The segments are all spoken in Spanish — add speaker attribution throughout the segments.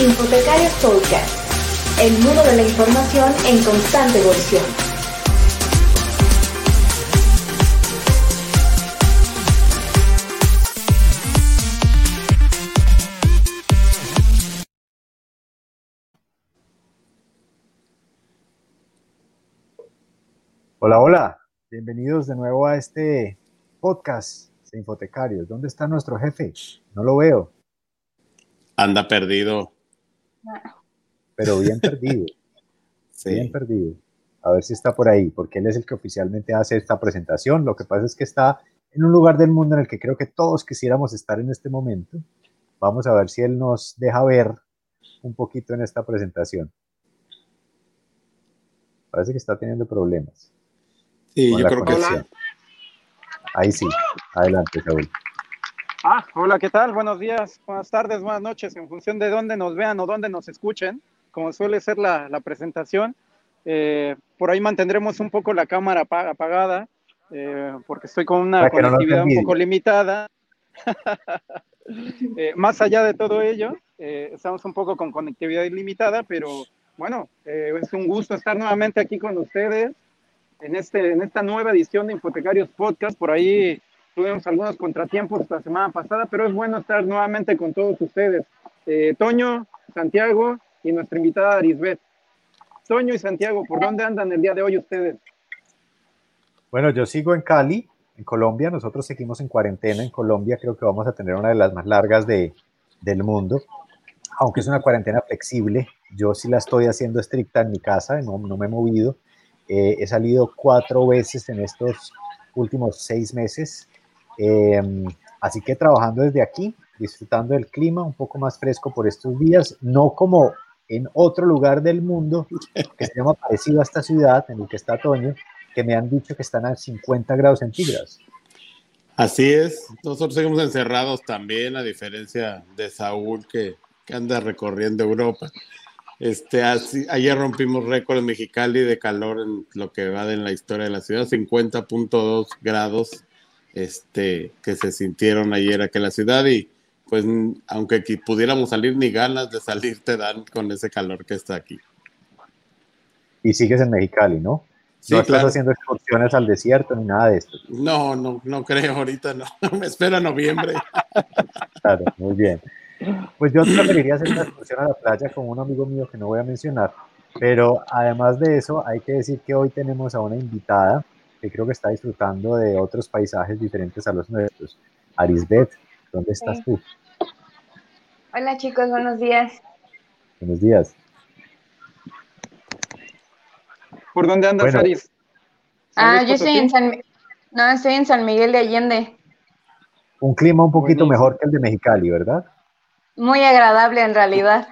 Speaker 1: Infotecarios Podcast, el mundo de la información en constante evolución.
Speaker 2: Hola, hola, bienvenidos de nuevo a este podcast de Infotecarios. ¿Dónde está nuestro jefe? No lo veo.
Speaker 3: Anda perdido.
Speaker 2: Pero bien perdido. Bien perdido. A ver si está por ahí, porque él es el que oficialmente hace esta presentación. Lo que pasa es que está en un lugar del mundo en el que creo que todos quisiéramos estar en este momento. Vamos a ver si él nos deja ver un poquito en esta presentación. Parece que está teniendo problemas.
Speaker 3: Sí, yo creo que.
Speaker 2: Ahí sí. Adelante, Saúl.
Speaker 4: Ah, hola, ¿qué tal? Buenos días, buenas tardes, buenas noches, en función de dónde nos vean o dónde nos escuchen, como suele ser la, presentación. Eh, por ahí mantendremos un poco la cámara apagada, eh, porque estoy con una conectividad un poco limitada. Eh, más allá de todo ello, estamos un poco con conectividad ilimitada, pero bueno, es un gusto estar nuevamente aquí con ustedes en, este, en esta nueva edición de Infotecarios Podcast. Por ahí tuvimos algunos contratiempos la semana pasada, pero es bueno estar nuevamente con todos ustedes. Eh, Toño, Santiago y nuestra invitada Arisbet. Toño y Santiago, ¿por dónde andan el día de hoy ustedes?
Speaker 2: Bueno, yo sigo en Cali, en Colombia. Nosotros seguimos en cuarentena en Colombia. Creo que vamos a tener una de las más largas de, del mundo. Aunque es una cuarentena flexible, yo sí la estoy haciendo estricta en mi casa, no, no me he movido. Eh, he salido cuatro veces en estos últimos seis meses. Em, así que trabajando desde aquí, disfrutando del clima un poco más fresco por estos días, no como en otro lugar del mundo que se llama parecido a esta ciudad en el que está Toño, que me han dicho que están a 50 grados centígrados.
Speaker 3: Así es, nosotros seguimos encerrados también, a diferencia de Saúl que, que anda recorriendo Europa. Este, así, ayer rompimos récord en Mexicali de calor en lo que va de la historia de la ciudad, 50.2 grados este, que se sintieron ayer aquí en la ciudad y pues aunque pudiéramos salir ni ganas de salir te dan con ese calor que está aquí.
Speaker 2: Y sigues en Mexicali, ¿no? no estás haciendo excursiones al desierto ni nada de esto.
Speaker 3: No, no, no creo ahorita, no. Me espera noviembre.
Speaker 2: claro, muy bien. Pues yo preferiría hacer una excursión a la playa con un amigo mío que no voy a mencionar, pero además de eso hay que decir que hoy tenemos a una invitada que creo que está disfrutando de otros paisajes diferentes a los nuestros. Arisbet, ¿dónde estás tú?
Speaker 5: Hola chicos, buenos días.
Speaker 2: Buenos días.
Speaker 4: ¿Por dónde andas, Aris?
Speaker 5: Ah, yo estoy en San, no, estoy en San Miguel de Allende.
Speaker 2: Un clima un poquito mejor que el de Mexicali, ¿verdad?
Speaker 5: Muy agradable en realidad.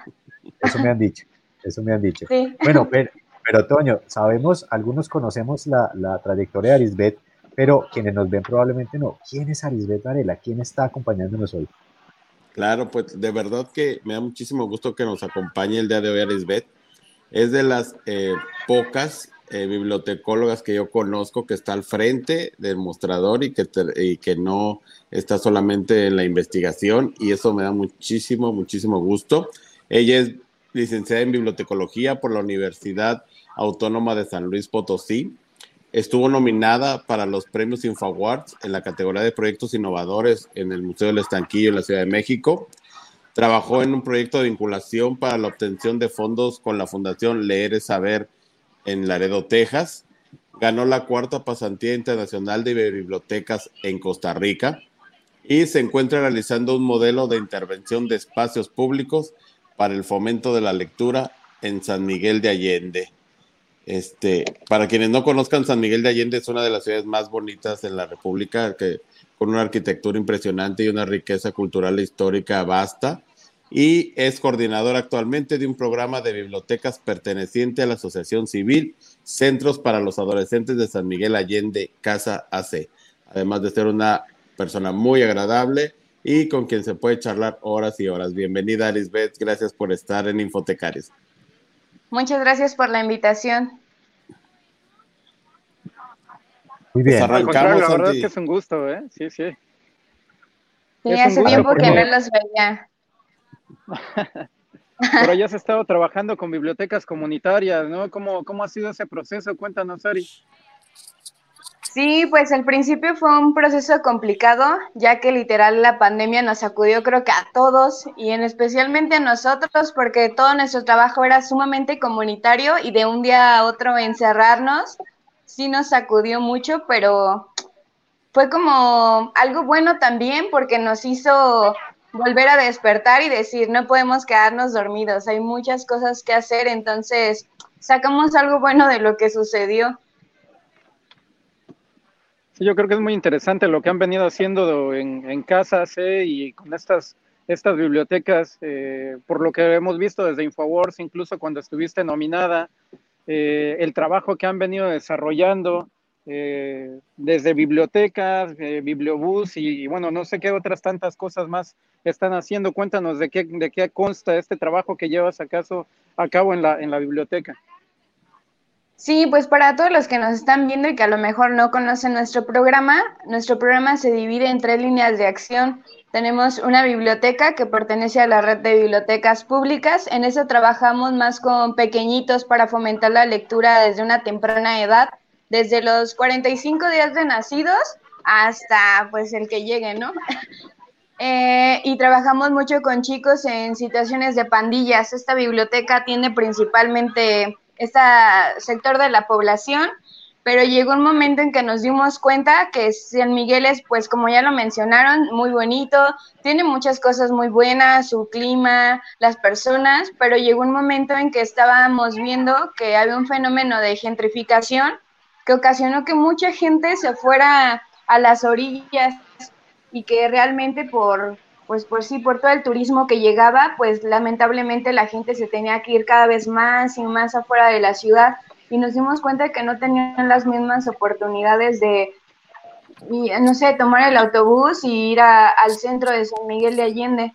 Speaker 2: Eso me han dicho, eso me han dicho. Bueno, pero, pero Toño, sabemos, algunos conocemos la, la, trayectoria de Arisbet, pero quienes nos ven probablemente no. ¿Quién es Arisbet Varela? ¿Quién está acompañándonos hoy?
Speaker 3: Claro, pues de verdad que me da muchísimo gusto que nos acompañe el día de hoy Arisbet. Es de las eh, pocas eh, bibliotecólogas que yo conozco que está al frente del mostrador y que, y que no está solamente en la investigación y eso me da muchísimo, muchísimo gusto. Ella es licenciada en bibliotecología por la Universidad Autónoma de San Luis Potosí. Estuvo nominada para los premios InfoAwards en la categoría de proyectos innovadores en el Museo del Estanquillo en la Ciudad de México. Trabajó en un proyecto de vinculación para la obtención de fondos con la Fundación Leer es Saber en Laredo, Texas. Ganó la cuarta pasantía internacional de bibliotecas en Costa Rica y se encuentra realizando un modelo de intervención de espacios públicos para el fomento de la lectura en San Miguel de Allende. Este, para quienes no conozcan, San Miguel de Allende es una de las ciudades más bonitas de la República, que, con una arquitectura impresionante y una riqueza cultural e histórica vasta y es coordinador actualmente de un programa de bibliotecas perteneciente a la Asociación Civil Centros para los Adolescentes de San Miguel Allende, Casa AC. Además de ser una persona muy agradable y con quien se puede charlar horas y horas. Bienvenida, Lisbeth. Gracias por estar en Infotecaris.
Speaker 5: Muchas gracias por la invitación.
Speaker 4: Muy bien. Pues arrancamos, la verdad es que es un gusto, ¿eh? Sí, sí.
Speaker 5: Sí, hace tiempo que no los veía.
Speaker 4: por allá has estado trabajando con bibliotecas comunitarias, ¿no? ¿Cómo, cómo ha sido ese proceso? Cuéntanos, Ari.
Speaker 5: Sí, pues al principio fue un proceso complicado, ya que literal la pandemia nos sacudió creo que a todos y en especialmente a nosotros porque todo nuestro trabajo era sumamente comunitario y de un día a otro encerrarnos sí nos sacudió mucho, pero fue como algo bueno también porque nos hizo volver a despertar y decir, no podemos quedarnos dormidos, hay muchas cosas que hacer, entonces sacamos algo bueno de lo que sucedió.
Speaker 4: Yo creo que es muy interesante lo que han venido haciendo en, en casas ¿eh? y con estas, estas bibliotecas, eh, por lo que hemos visto desde Infowars, incluso cuando estuviste nominada, eh, el trabajo que han venido desarrollando desde bibliotecas, bibliobús y, bueno, no sé qué otras tantas cosas más están haciendo. Cuéntanos de qué, de qué consta este trabajo que llevas acaso a cabo en la, en la biblioteca.
Speaker 5: Sí, pues para todos los que nos están viendo y que a lo mejor no conocen nuestro programa, nuestro programa se divide en tres líneas de acción. Tenemos una biblioteca que pertenece a la red de bibliotecas públicas. En eso trabajamos más con pequeñitos para fomentar la lectura desde una temprana edad, desde los 45 días de nacidos hasta pues el que llegue, ¿no? Eh, y trabajamos mucho con chicos en situaciones de pandillas. Esta biblioteca tiene principalmente este sector de la población, pero llegó un momento en que nos dimos cuenta que San Miguel es, pues como ya lo mencionaron, muy bonito, tiene muchas cosas muy buenas, su clima, las personas, pero llegó un momento en que estábamos viendo que había un fenómeno de gentrificación que ocasionó que mucha gente se fuera a las orillas y que realmente por pues por sí, por todo el turismo que llegaba, pues lamentablemente la gente se tenía que ir cada vez más y más afuera de la ciudad y nos dimos cuenta que no tenían las mismas oportunidades de, no sé, tomar el autobús y ir al centro de San Miguel de Allende.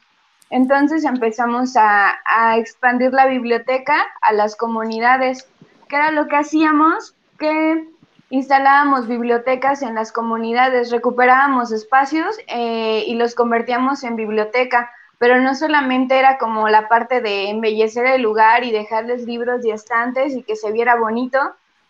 Speaker 5: Entonces empezamos a, a expandir la biblioteca a las comunidades, que era lo que hacíamos, que instalábamos bibliotecas en las comunidades, recuperábamos espacios eh, y los convertíamos en biblioteca, pero no solamente era como la parte de embellecer el lugar y dejarles libros y estantes y que se viera bonito,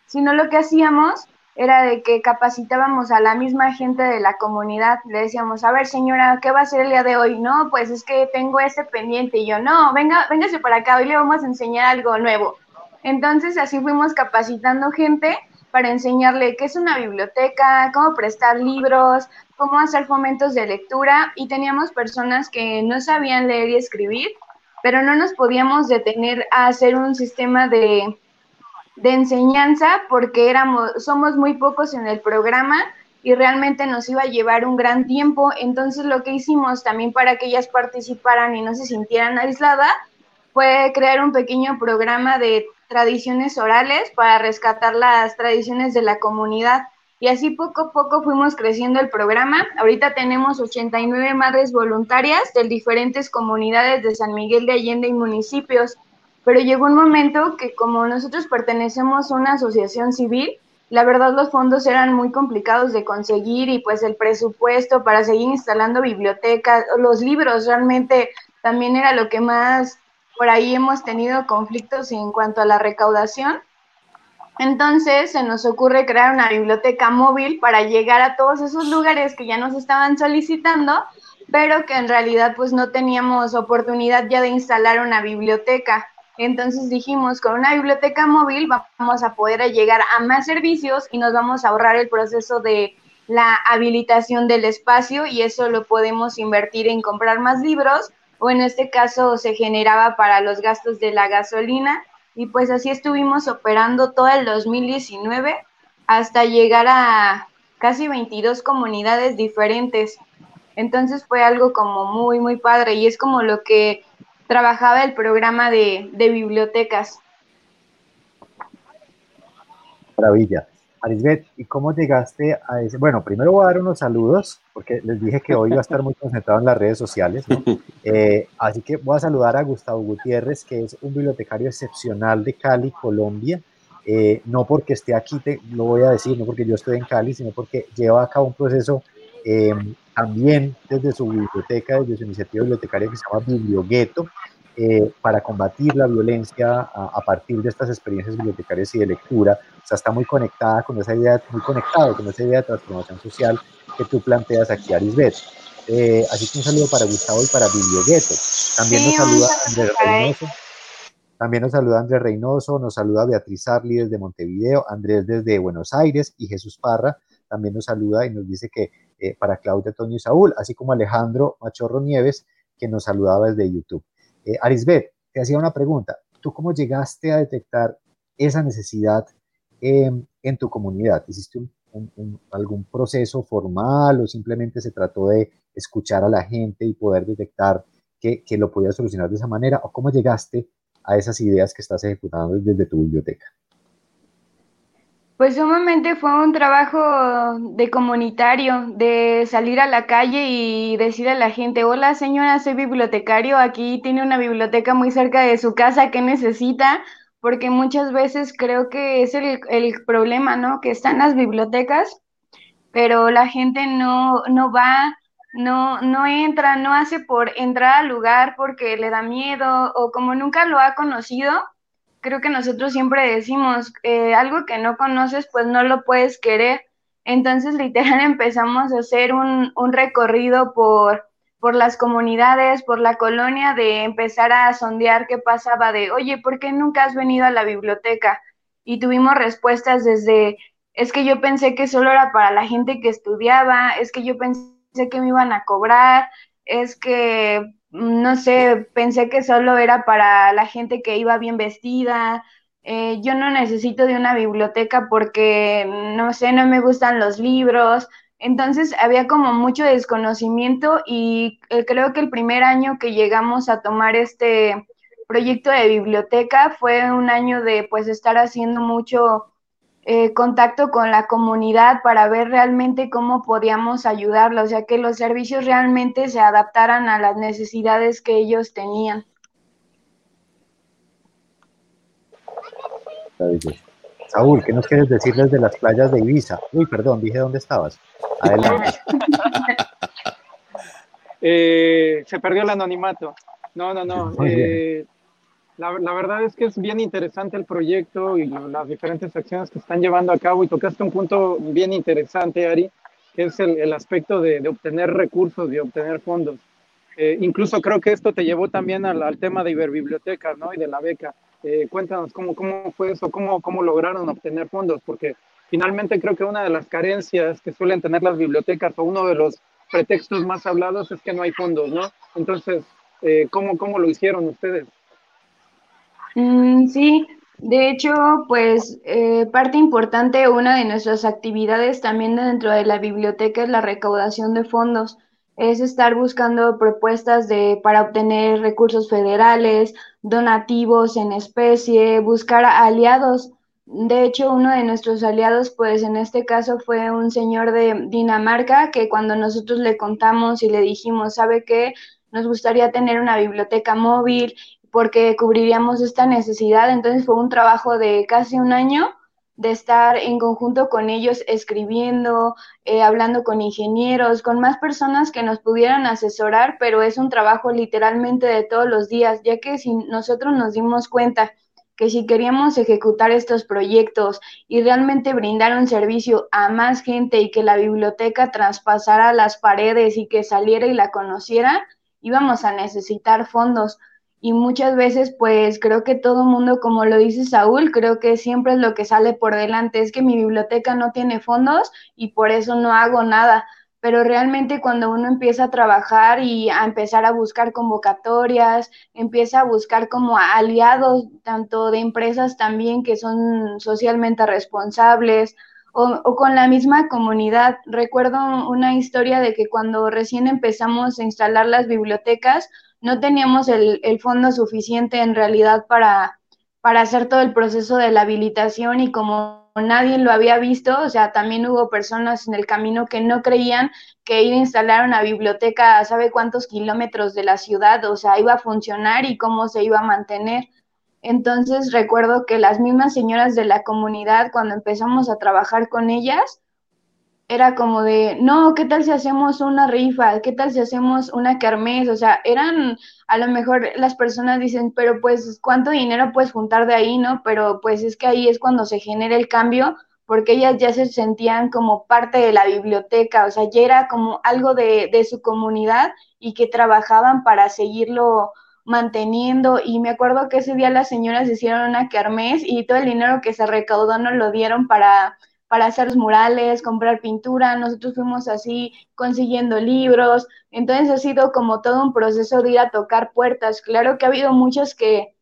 Speaker 5: sino lo que hacíamos era de que capacitábamos a la misma gente de la comunidad. Le decíamos, a ver señora, ¿qué va a hacer el día de hoy? No, pues es que tengo ese pendiente. Y yo, no, venga, véngase para acá, hoy le vamos a enseñar algo nuevo. Entonces así fuimos capacitando gente para enseñarle qué es una biblioteca, cómo prestar libros, cómo hacer fomentos de lectura y teníamos personas que no sabían leer y escribir, pero no nos podíamos detener a hacer un sistema de, de enseñanza porque éramos, somos muy pocos en el programa y realmente nos iba a llevar un gran tiempo. Entonces lo que hicimos también para que ellas participaran y no se sintieran aisladas fue crear un pequeño programa de tradiciones orales para rescatar las tradiciones de la comunidad. Y así poco a poco fuimos creciendo el programa. Ahorita tenemos 89 madres voluntarias de diferentes comunidades de San Miguel de Allende y municipios. Pero llegó un momento que como nosotros pertenecemos a una asociación civil, la verdad los fondos eran muy complicados de conseguir y pues el presupuesto para seguir instalando bibliotecas, los libros realmente también era lo que más por ahí hemos tenido conflictos en cuanto a la recaudación. Entonces se nos ocurre crear una biblioteca móvil para llegar a todos esos lugares que ya nos estaban solicitando, pero que en realidad pues no teníamos oportunidad ya de instalar una biblioteca. Entonces dijimos, con una biblioteca móvil vamos a poder llegar a más servicios y nos vamos a ahorrar el proceso de la habilitación del espacio y eso lo podemos invertir en comprar más libros o en este caso se generaba para los gastos de la gasolina y pues así estuvimos operando todo el 2019 hasta llegar a casi 22 comunidades diferentes. Entonces fue algo como muy, muy padre y es como lo que trabajaba el programa de, de bibliotecas.
Speaker 2: Maravilla. Arisbet, ¿y cómo llegaste a ese? Bueno, primero voy a dar unos saludos, porque les dije que hoy iba a estar muy concentrado en las redes sociales, eh, así que voy a saludar a Gustavo Gutiérrez, que es un bibliotecario excepcional de Cali, Colombia. Eh, no porque esté aquí, te, lo voy a decir, no porque yo estoy en Cali, sino porque lleva a cabo un proceso eh, también desde su biblioteca, desde su iniciativa bibliotecaria que se llama Bibliogueto, eh, para combatir la violencia a, partir de estas experiencias bibliotecarias y de lectura. O sea, está muy conectada con esa idea, muy conectado con esa idea de transformación social que tú planteas aquí, Arisbet. Eh, así que un saludo para Gustavo y para Bibliogueto. También nos saluda Andrés Reynoso. También nos saluda Andrés Reynoso, nos saluda Beatriz Arli desde Montevideo, Andrés desde Buenos Aires y Jesús Parra también nos saluda y nos dice que eh, para Claudia, Toño y Saúl, así como Alejandro Machorro Nieves, que nos saludaba desde YouTube. Eh, Arisbet, te hacía una pregunta. ¿Tú cómo llegaste a detectar esa necesidad em, en tu comunidad? ¿Hiciste algún proceso formal o simplemente se trató de escuchar a la gente y poder detectar que, que lo podía solucionar de esa manera? ¿O cómo llegaste a esas ideas que estás ejecutando desde tu biblioteca?
Speaker 5: Pues sumamente fue un trabajo de comunitario, de salir a la calle y decir a la gente, hola señora, soy bibliotecario, aquí tiene una biblioteca muy cerca de su casa, ¿qué necesita? Porque muchas veces creo que es el, el problema, ¿no? Que están las bibliotecas, pero la gente no, no va, no, no entra, no hace por entrar al lugar porque le da miedo o como nunca lo ha conocido, creo que nosotros siempre decimos, eh, algo que no conoces, pues no lo puedes querer. Entonces, literal, empezamos a hacer un, un recorrido por, por las comunidades, por la colonia, de empezar a sondear qué pasaba, de, oye, ¿por qué nunca has venido a la biblioteca? Y tuvimos respuestas desde, es que yo pensé que solo era para la gente que estudiaba, es que yo pensé que me iban a cobrar, es que no sé, pensé que solo era para la gente que iba bien vestida. Eh, yo no necesito de una biblioteca porque, no sé, no me gustan los libros. Entonces había como mucho desconocimiento y eh, creo que el primer año que llegamos a tomar este proyecto de biblioteca fue un año de pues estar haciendo mucho eh, contacto con la comunidad para ver realmente cómo podíamos ayudarla, o sea, que los servicios realmente se adaptaran a las necesidades que ellos tenían.
Speaker 2: Saúl, ¿qué nos quieres decir desde las playas de Ibiza? Uy, perdón, dije dónde estabas. Adelante.
Speaker 4: Eh, se perdió el anonimato. No, no, no. La, verdad es que es bien interesante el proyecto y las diferentes acciones que están llevando a cabo y tocaste un punto bien interesante, Ari, que es el, aspecto de, obtener recursos, de obtener fondos. Eh, incluso creo que esto te llevó también al, tema de Iberbibliotecas, ¿no? Y de la beca. Eh, cuéntanos cómo, cómo fue eso, cómo, cómo lograron obtener fondos, porque finalmente creo que una de las carencias que suelen tener las bibliotecas o uno de los pretextos más hablados es que no hay fondos, ¿no? Entonces, eh, ¿cómo, ¿cómo lo hicieron ustedes?
Speaker 5: Mm, sí, de hecho, pues eh, parte importante, una de nuestras actividades también dentro de la biblioteca es la recaudación de fondos. Es estar buscando propuestas de, para obtener recursos federales, donativos en especie, buscar aliados. De hecho, uno de nuestros aliados, pues en este caso fue un señor de Dinamarca que cuando nosotros le contamos y le dijimos, ¿sabe qué? Nos gustaría tener una biblioteca móvil porque cubriríamos esta necesidad. Entonces fue un trabajo de casi un año de estar en conjunto con ellos escribiendo, eh, hablando con ingenieros, con más personas que nos pudieran asesorar, pero es un trabajo literalmente de todos los días, ya que si nosotros nos dimos cuenta que si queríamos ejecutar estos proyectos y realmente brindar un servicio a más gente y que la biblioteca traspasara las paredes y que saliera y la conociera, íbamos a necesitar fondos y muchas veces pues creo que todo mundo, como lo dice Saúl, creo que siempre es lo que sale por delante, es que mi biblioteca no tiene fondos y por eso no hago nada. Pero realmente cuando uno empieza a trabajar y a empezar a buscar convocatorias, empieza a buscar como aliados, tanto de empresas también que son socialmente responsables, o, con la misma comunidad. Recuerdo una historia de que cuando recién empezamos a instalar las bibliotecas, no teníamos el, fondo suficiente en realidad para, para hacer todo el proceso de la habilitación y como nadie lo había visto, o sea, también hubo personas en el camino que no creían que ir a instalar una biblioteca a sabe cuántos kilómetros de la ciudad, o sea, iba a funcionar y cómo se iba a mantener. Entonces recuerdo que las mismas señoras de la comunidad, cuando empezamos a trabajar con ellas, era como de, no, ¿qué tal si hacemos una rifa? ¿Qué tal si hacemos una kermés? O sea, eran, a lo mejor las personas dicen, pero pues, ¿cuánto dinero puedes juntar de ahí, no? Pero pues es que ahí es cuando se genera el cambio, porque ellas ya se sentían como parte de la biblioteca, o sea, ya era como algo de, de su comunidad y que trabajaban para seguirlo manteniendo y me acuerdo que ese día las señoras hicieron una kermés y todo el dinero que se recaudó nos lo dieron para para hacer murales, comprar pintura, nosotros fuimos así consiguiendo libros, entonces ha sido como todo un proceso de ir a tocar puertas. Claro que ha habido muchos que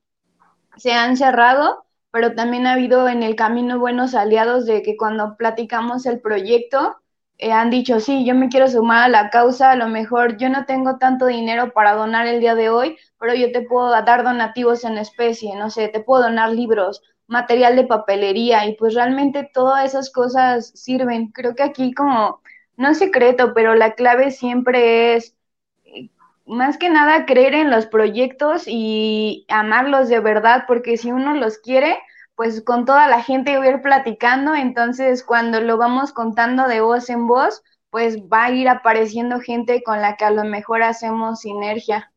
Speaker 5: se han cerrado, pero también ha habido en el camino buenos aliados de que cuando platicamos el proyecto, eh, han dicho, sí, yo me quiero sumar a la causa, a lo mejor yo no tengo tanto dinero para donar el día de hoy, pero yo te puedo dar donativos en especie, no sé, te puedo donar libros, material de papelería y pues realmente todas esas cosas sirven. Creo que aquí como, no es secreto, pero la clave siempre es eh, más que nada creer en los proyectos y amarlos de verdad, porque si uno los quiere, pues con toda la gente voy a ir platicando, entonces cuando lo vamos contando de voz en voz, pues va a ir apareciendo gente con la que a lo mejor hacemos sinergia.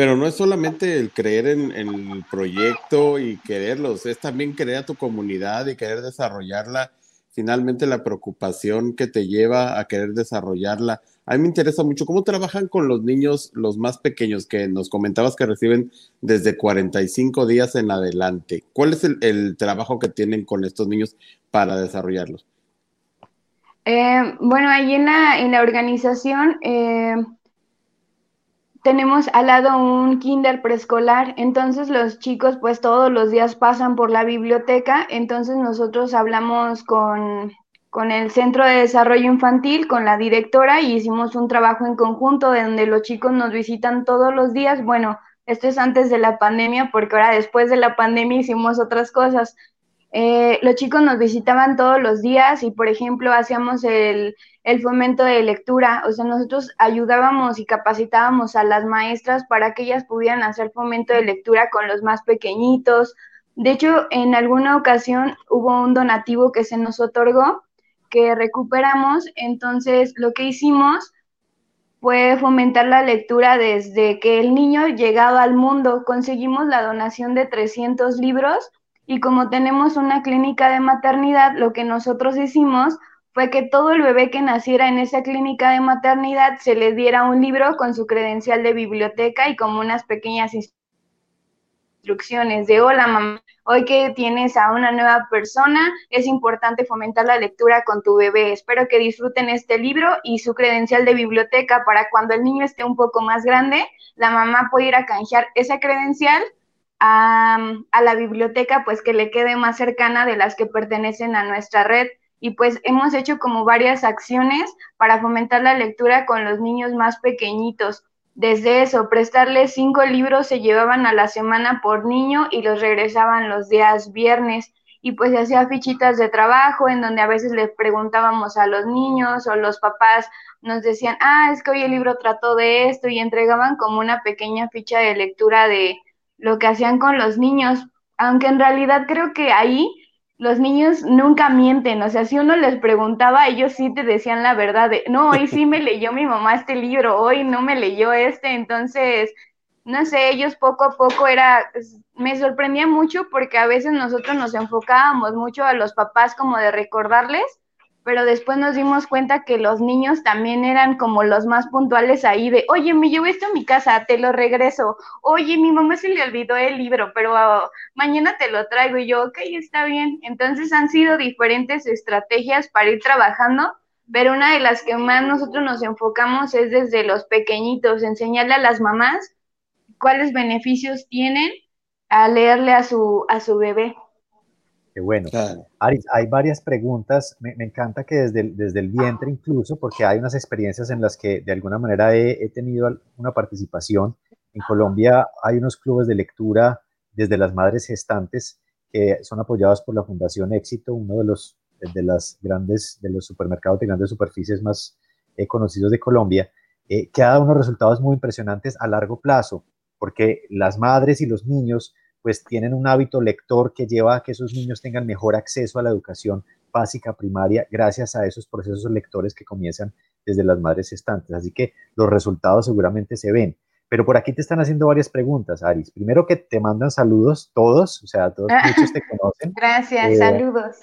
Speaker 3: Pero no es solamente el creer en, el proyecto y quererlos, es también querer a tu comunidad y querer desarrollarla. Finalmente la preocupación que te lleva a querer desarrollarla. A mí me interesa mucho cómo trabajan con los niños, los más pequeños, que nos comentabas que reciben desde 45 días en adelante. ¿Cuál es el, trabajo que tienen con estos niños para desarrollarlos?
Speaker 5: Eh, bueno, ahí en la, en la organización eh, tenemos al lado un kinder preescolar, entonces los chicos pues todos los días pasan por la biblioteca, entonces nosotros hablamos con, con el Centro de Desarrollo Infantil, con la directora y hicimos un trabajo en conjunto donde los chicos nos visitan todos los días. Bueno, esto es antes de la pandemia porque ahora después de la pandemia hicimos otras cosas. Eh, los chicos nos visitaban todos los días y, por ejemplo, hacíamos el, el, fomento de lectura. O sea, nosotros ayudábamos y capacitábamos a las maestras para que ellas pudieran hacer fomento de lectura con los más pequeñitos. De hecho, en alguna ocasión hubo un donativo que se nos otorgó que recuperamos. Entonces, lo que hicimos fue fomentar la lectura desde que el niño llegaba al mundo. Conseguimos la donación de 300 libros y como tenemos una clínica de maternidad, lo que nosotros hicimos fue que todo el bebé que naciera en esa clínica de maternidad se le diera un libro con su credencial de biblioteca y como unas pequeñas instrucciones de hola mamá, hoy que tienes a una nueva persona, es importante fomentar la lectura con tu bebé. Espero que disfruten este libro y su credencial de biblioteca para cuando el niño esté un poco más grande, la mamá puede ir a canjear esa credencial a, la biblioteca, pues que le quede más cercana de las que pertenecen a nuestra red. Y pues hemos hecho como varias acciones para fomentar la lectura con los niños más pequeñitos. Desde eso, prestarles cinco libros se llevaban a la semana por niño y los regresaban los días viernes. Y pues hacía fichitas de trabajo en donde a veces les preguntábamos a los niños o los papás nos decían, ah, es que hoy el libro trató de esto y entregaban como una pequeña ficha de lectura de, lo que hacían con los niños, aunque en realidad creo que ahí los niños nunca mienten, o sea, si uno les preguntaba, ellos sí te decían la verdad de, no, hoy sí me leyó mi mamá este libro, hoy no me leyó este, entonces, no sé, ellos poco a poco era, me sorprendía mucho porque a veces nosotros nos enfocábamos mucho a los papás como de recordarles pero después nos dimos cuenta que los niños también eran como los más puntuales ahí de, oye, me llevo esto a mi casa, te lo regreso, oye, mi mamá se le olvidó el libro, pero ah, mañana te lo traigo y yo, ok, está bien. Entonces han sido diferentes estrategias para ir trabajando, pero una de las que más nosotros nos enfocamos es desde los pequeñitos, enseñarle a las mamás cuáles beneficios tienen a leerle a su, a su bebé.
Speaker 2: Qué bueno. Aris, hay varias preguntas. Me, encanta que desde el, desde el vientre incluso, porque hay unas experiencias en las que de alguna manera he, tenido una participación. En Colombia hay unos clubes de lectura desde las madres gestantes que son apoyados por la Fundación Éxito, uno de los de las grandes, de los supermercados de grandes superficies más eh, conocidos de Colombia, eh, que ha dado unos resultados muy impresionantes a largo plazo, porque las madres y los niños pues tienen un hábito lector que lleva a que esos niños tengan mejor acceso a la educación básica, primaria, gracias a esos procesos lectores que comienzan desde las madres estantes. Así que los resultados seguramente se ven. Pero por aquí te están haciendo varias preguntas, Aris. Primero que te mandan saludos todos, o sea, todos muchos te conocen.
Speaker 5: Gracias, eh, saludos.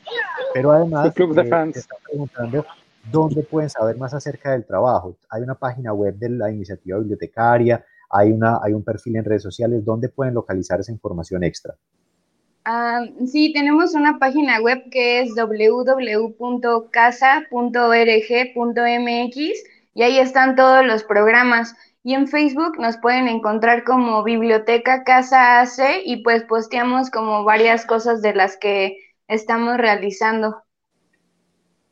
Speaker 2: Pero además club de fans. te están preguntando dónde pueden saber más acerca del trabajo. Hay una página web de la iniciativa bibliotecaria, hay, una, hay un perfil en redes sociales, ¿dónde pueden localizar esa información extra?
Speaker 5: Ah, sí, tenemos una página web que es www.casa.org.mx y ahí están todos los programas. Y en Facebook nos pueden encontrar como Biblioteca Casa AC y pues posteamos como varias cosas de las que estamos realizando.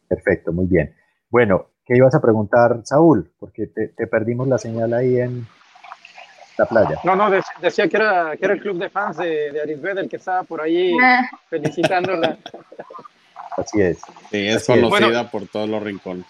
Speaker 2: Perfecto, muy bien. Bueno, ¿qué ibas a preguntar, Saúl? Porque te, perdimos la señal ahí en la playa.
Speaker 4: No, no, decía que era, que era el club de fans de, de Arisbed el que estaba por ahí ah. felicitándola.
Speaker 2: Así es.
Speaker 3: Sí, es conocida por todos los rincones.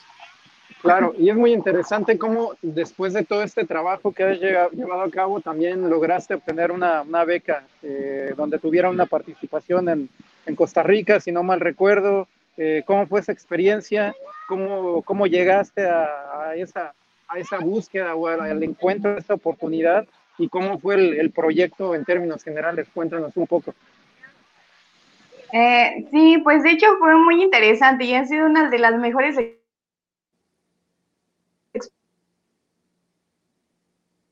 Speaker 4: Claro, y es muy interesante cómo después de todo este trabajo que has llevado a cabo, también lograste obtener una, beca eh, donde tuviera una participación en, Costa Rica, si no mal recuerdo. Eh, ¿Cómo fue esa experiencia? ¿Cómo, cómo llegaste a, esa, a esa búsqueda o al encuentro de esta oportunidad? ¿Y cómo fue el, proyecto en términos generales? Cuéntanos un poco.
Speaker 5: Eh, sí, pues de hecho fue muy interesante y ha sido una de las mejores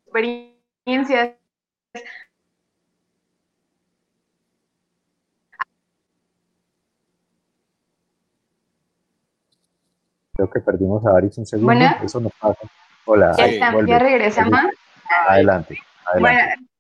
Speaker 5: experiencias.
Speaker 2: Creo que perdimos a Aris un segundo. Eso nos pasa. Hola.
Speaker 5: Ya, regresamos.
Speaker 2: Adelante.
Speaker 5: Bueno,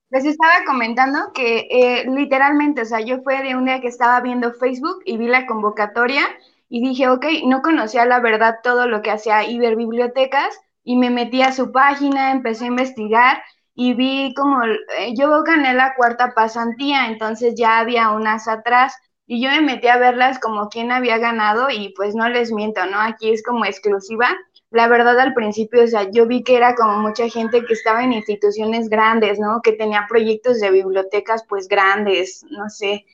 Speaker 5: les estaba comentando que eh, literalmente, o sea, yo fue de un día que estaba viendo Facebook y vi la convocatoria y dije, ok, no conocía la verdad todo lo que hacía Iber Bibliotecas, y me metí a su página, empecé a investigar y vi como eh, yo gané la cuarta pasantía, entonces ya había unas atrás y yo me metí a verlas como quién había ganado y pues no les miento, ¿no? Aquí es como exclusiva. La verdad al principio, o sea, yo vi que era como mucha gente que estaba en instituciones grandes, ¿no? Que tenía proyectos de bibliotecas pues grandes, no sé.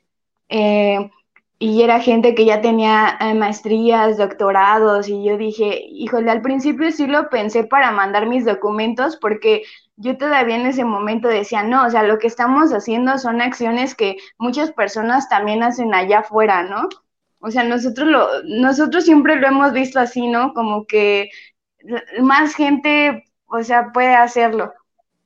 Speaker 5: Eh, y era gente que ya tenía eh, maestrías, doctorados, y yo dije, híjole, al principio sí lo pensé para mandar mis documentos, porque yo todavía en ese momento decía, no, o sea, lo que estamos haciendo son acciones que muchas personas también hacen allá afuera, ¿no? O sea, nosotros, lo, nosotros siempre lo hemos visto así, ¿no? Como que más gente, o sea, puede hacerlo.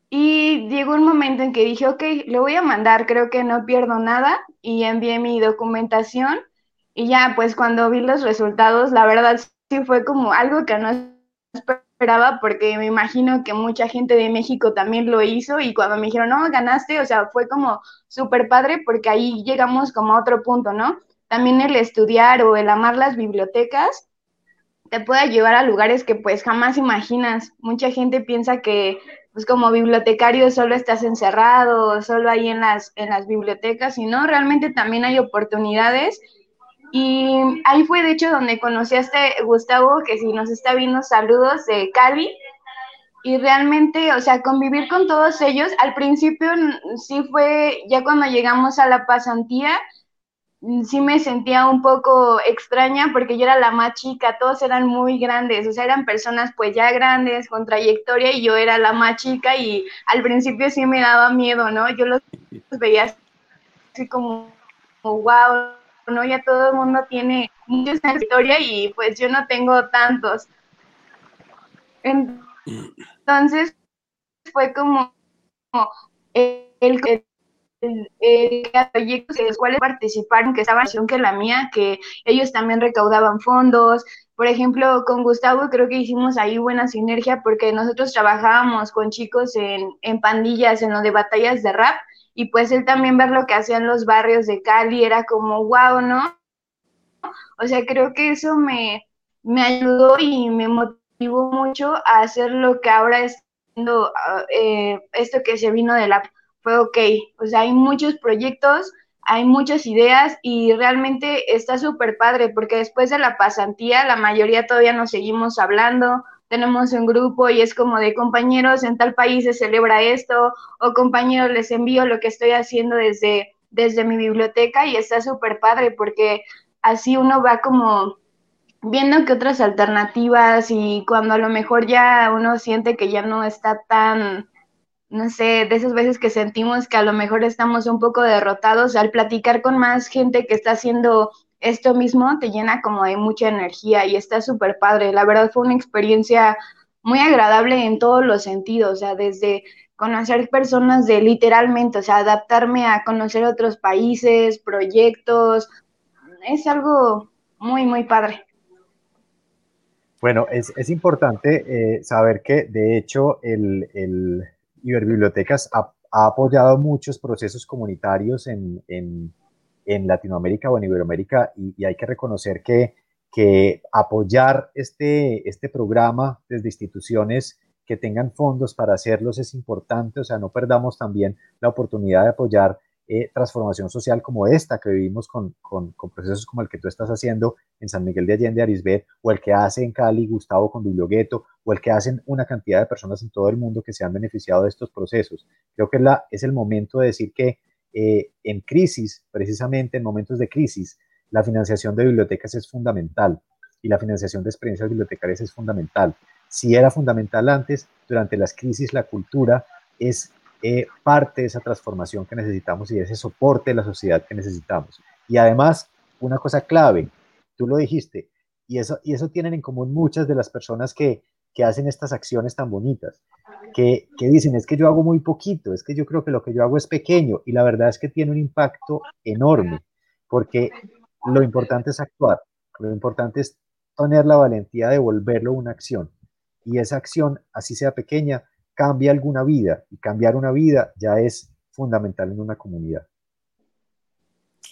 Speaker 5: Y llegó un momento en que dije, ok, lo voy a mandar, creo que no pierdo nada y envié mi documentación y ya pues cuando vi los resultados, la verdad sí fue como algo que no esperaba porque me imagino que mucha gente de México también lo hizo y cuando me dijeron, no, ganaste, o sea, fue como súper padre porque ahí llegamos como a otro punto, ¿no? También el estudiar o el amar las bibliotecas te puede llevar a lugares que pues jamás imaginas. Mucha gente piensa que pues como bibliotecario solo estás encerrado, solo ahí en las, en las bibliotecas, y no, realmente también hay oportunidades. Y ahí fue de hecho donde conocí a este Gustavo, que si nos está viendo saludos de Cali. Y realmente, o sea, convivir con todos ellos, al principio sí fue, ya cuando llegamos a la pasantía, sí me sentía un poco extraña porque yo era la más chica, todos eran muy grandes, o sea, eran personas pues ya grandes, con trayectoria y yo era la más chica y al principio sí me daba miedo, ¿no? Yo los veía así como, wow, ¿no? Ya todo el mundo tiene mucha trayectoria y pues yo no tengo tantos. Entonces fue como el que eh, proyectos en los cuales participaron, que estaban que la mía, que ellos también recaudaban fondos. Por ejemplo, con Gustavo creo que hicimos ahí buena sinergia porque nosotros trabajábamos con chicos en, en pandillas, en lo de batallas de rap, y pues él también ver lo que hacían los barrios de Cali era como, wow, ¿no? O sea, creo que eso me, me ayudó y me motivó mucho a hacer lo que ahora es ah, eh, esto que se vino de la fue ok. O sea, hay muchos proyectos, hay muchas ideas y realmente está súper padre porque después de la pasantía la mayoría todavía nos seguimos hablando, tenemos un grupo y es como de compañeros en tal país se celebra esto o compañeros les envío lo que estoy haciendo desde, desde mi biblioteca y está súper padre porque así uno va como viendo que otras alternativas y cuando a lo mejor ya uno siente que ya no está tan, no sé, de esas veces que sentimos que a lo mejor estamos un poco derrotados, al platicar con más gente que está haciendo esto mismo, te llena como de mucha energía y está súper padre. La verdad fue una experiencia muy agradable en todos los sentidos, o sea, desde conocer personas de literalmente, o sea, adaptarme a conocer otros países, proyectos, es algo muy, muy padre.
Speaker 2: Bueno, es, es importante eh, saber que de hecho el, el Iberbibliotecas ha, ha, apoyado muchos procesos comunitarios en, en, en Latinoamérica o en Iberoamérica y, y hay que reconocer que, que apoyar este, este programa desde instituciones que tengan fondos para hacerlos es importante, o sea, no perdamos también la oportunidad de apoyar eh, transformación social como esta que vivimos con, con, procesos como el que tú estás haciendo en San Miguel de Allende, Arisbet, o el que hace en Cali Gustavo con Bibliogueto, o el que hacen una cantidad de personas en todo el mundo que se han beneficiado de estos procesos. Creo que es, la, es el momento de decir que eh, en crisis, precisamente en momentos de crisis, la financiación de bibliotecas es fundamental y la financiación de experiencias bibliotecarias es fundamental. Si era fundamental antes, durante las crisis la cultura es eh, parte de esa transformación que necesitamos y de ese soporte de la sociedad que necesitamos. Y además, una cosa clave, tú lo dijiste, y eso, y eso tienen en común muchas de las personas que, que hacen estas acciones tan bonitas, que, que, dicen, es que yo hago muy poquito, es que yo creo que lo que yo hago es pequeño, y la verdad es que tiene un impacto enorme, porque lo importante es actuar, lo importante es tener la valentía de volverlo una acción, y esa acción, así sea pequeña, cambia alguna vida y cambiar una vida ya es fundamental en una comunidad.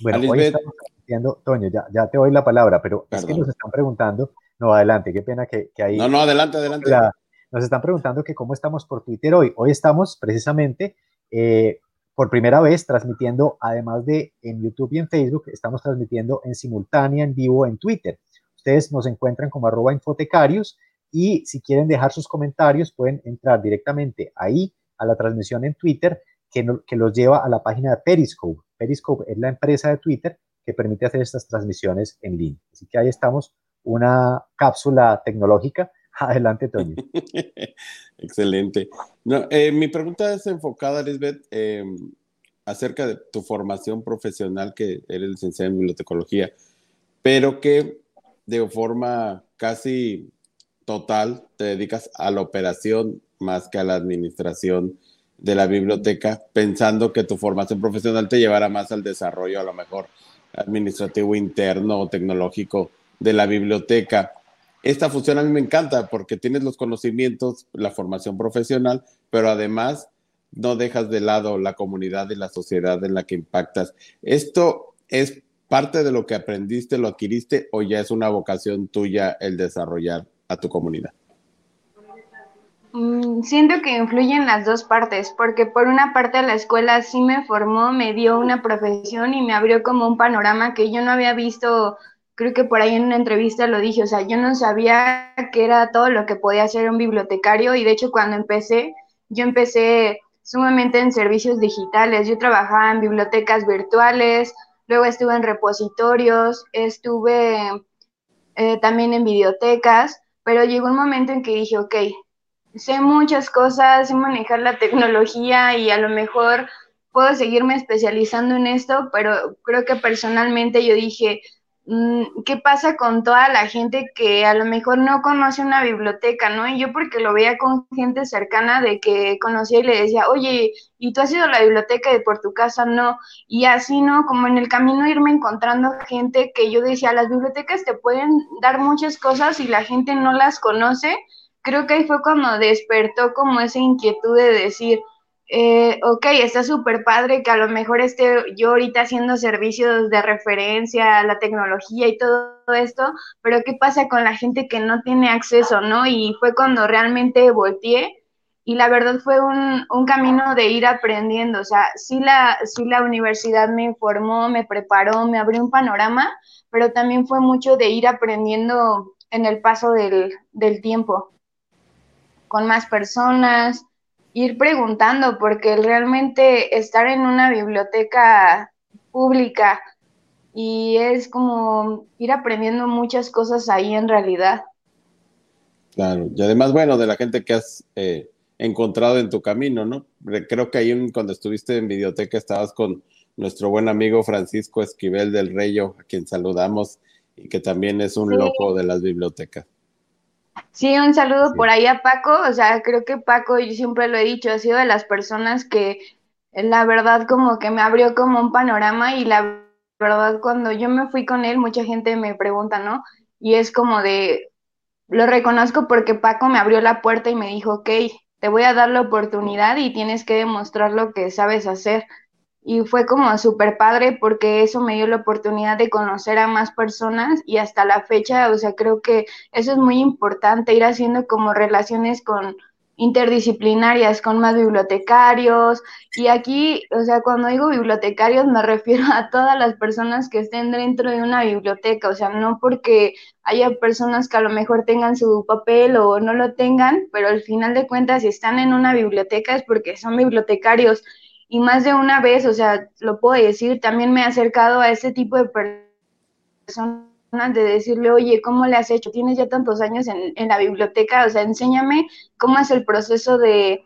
Speaker 2: Bueno, hoy estamos transmitiendo, Toño, ya, ya te doy la palabra, pero Perdón. es que nos están preguntando, no, adelante, qué pena que, que ahí...
Speaker 3: No, no, adelante, adelante.
Speaker 2: La, nos están preguntando que cómo estamos por Twitter hoy. Hoy estamos precisamente eh, por primera vez transmitiendo, además de en YouTube y en Facebook, estamos transmitiendo en simultánea, en vivo, en Twitter. Ustedes nos encuentran como arroba infotecarios y si quieren dejar sus comentarios, pueden entrar directamente ahí a la transmisión en Twitter que, que los lleva a la página de Periscope. Periscope es la empresa de Twitter que permite hacer estas transmisiones en línea. Así que ahí estamos, una cápsula tecnológica. Adelante, Toño.
Speaker 3: Excelente. Eh, mi pregunta es enfocada, Lisbeth, eh, acerca de tu formación profesional, que eres licenciada en bibliotecología, pero que de forma casi total te dedicas a la operación más que a la administración de la biblioteca, pensando que tu formación profesional te llevará más al desarrollo, a lo mejor administrativo interno o tecnológico de la biblioteca. Esta función a mí me encanta porque tienes los conocimientos, la formación profesional, pero además no dejas de lado la comunidad y la sociedad en la que impactas. ¿Esto es parte de lo que aprendiste, lo adquiriste o ya es una vocación tuya el desarrollar a tu comunidad?
Speaker 5: Mm, siento que influyen las dos partes, porque por una parte la escuela sí me formó, me dio una profesión y me abrió como un panorama que yo no había visto, creo que por ahí en una entrevista lo dije, o sea, yo no sabía que era todo lo que podía hacer un bibliotecario y de hecho cuando empecé, yo empecé sumamente en servicios digitales, yo trabajaba en bibliotecas virtuales, luego estuve en repositorios, estuve eh, también en bibliotecas pero llegó un momento en que dije, ok, sé muchas cosas, sé manejar la tecnología y a lo mejor puedo seguirme especializando en esto, pero creo que personalmente yo dije, qué pasa con toda la gente que a lo mejor no conoce una biblioteca, ¿no? Y yo porque lo veía con gente cercana de que conocía y le decía, oye, ¿y tú has ido a la biblioteca de por tu casa? No. Y así, ¿no? Como en el camino irme encontrando gente que yo decía, las bibliotecas te pueden dar muchas cosas y la gente no las conoce. Creo que ahí fue cuando despertó como esa inquietud de decir, eh, ok, está súper padre que a lo mejor esté yo ahorita haciendo servicios de referencia a la tecnología y todo esto, pero ¿qué pasa con la gente que no tiene acceso, no? Y fue cuando realmente volteé y la verdad fue un, un camino de ir aprendiendo, o sea, sí la, sí la universidad me informó, me preparó, me abrió un panorama, pero también fue mucho de ir aprendiendo en el paso del, del tiempo, con más personas, ir preguntando, porque realmente estar en una biblioteca pública y es como ir aprendiendo muchas cosas ahí en realidad.
Speaker 3: Claro, y además, bueno, de la gente que has eh, encontrado en tu camino, ¿no? Creo que ahí cuando estuviste en Videoteca estabas con nuestro buen amigo Francisco Esquivel del Reyo, a quien saludamos y que también es un loco de las bibliotecas.
Speaker 5: Sí, un saludo por ahí a Paco. O sea, creo que Paco, yo siempre lo he dicho, ha sido de las personas que la verdad como que me abrió como un panorama y la verdad cuando yo me fui con él, mucha gente me pregunta, ¿no? Y es como de, lo reconozco porque Paco me abrió la puerta y me dijo, ok, te voy a dar la oportunidad y tienes que demostrar lo que sabes hacer y fue como súper padre porque eso me dio la oportunidad de conocer a más personas y hasta la fecha, o sea, creo que eso es muy importante, ir haciendo como relaciones con interdisciplinarias, con más bibliotecarios. Y aquí, o sea, cuando digo bibliotecarios me refiero a todas las personas que estén dentro de una biblioteca, o sea, no porque haya personas que a lo mejor tengan su papel o no lo tengan, pero al final de cuentas, si están en una biblioteca es porque son bibliotecarios y más de una vez, o sea, lo puedo decir, también me he acercado a ese tipo de personas de decirle, oye, ¿cómo le has hecho? Tienes ya tantos años en, en la biblioteca, o sea, enséñame cómo es el proceso de,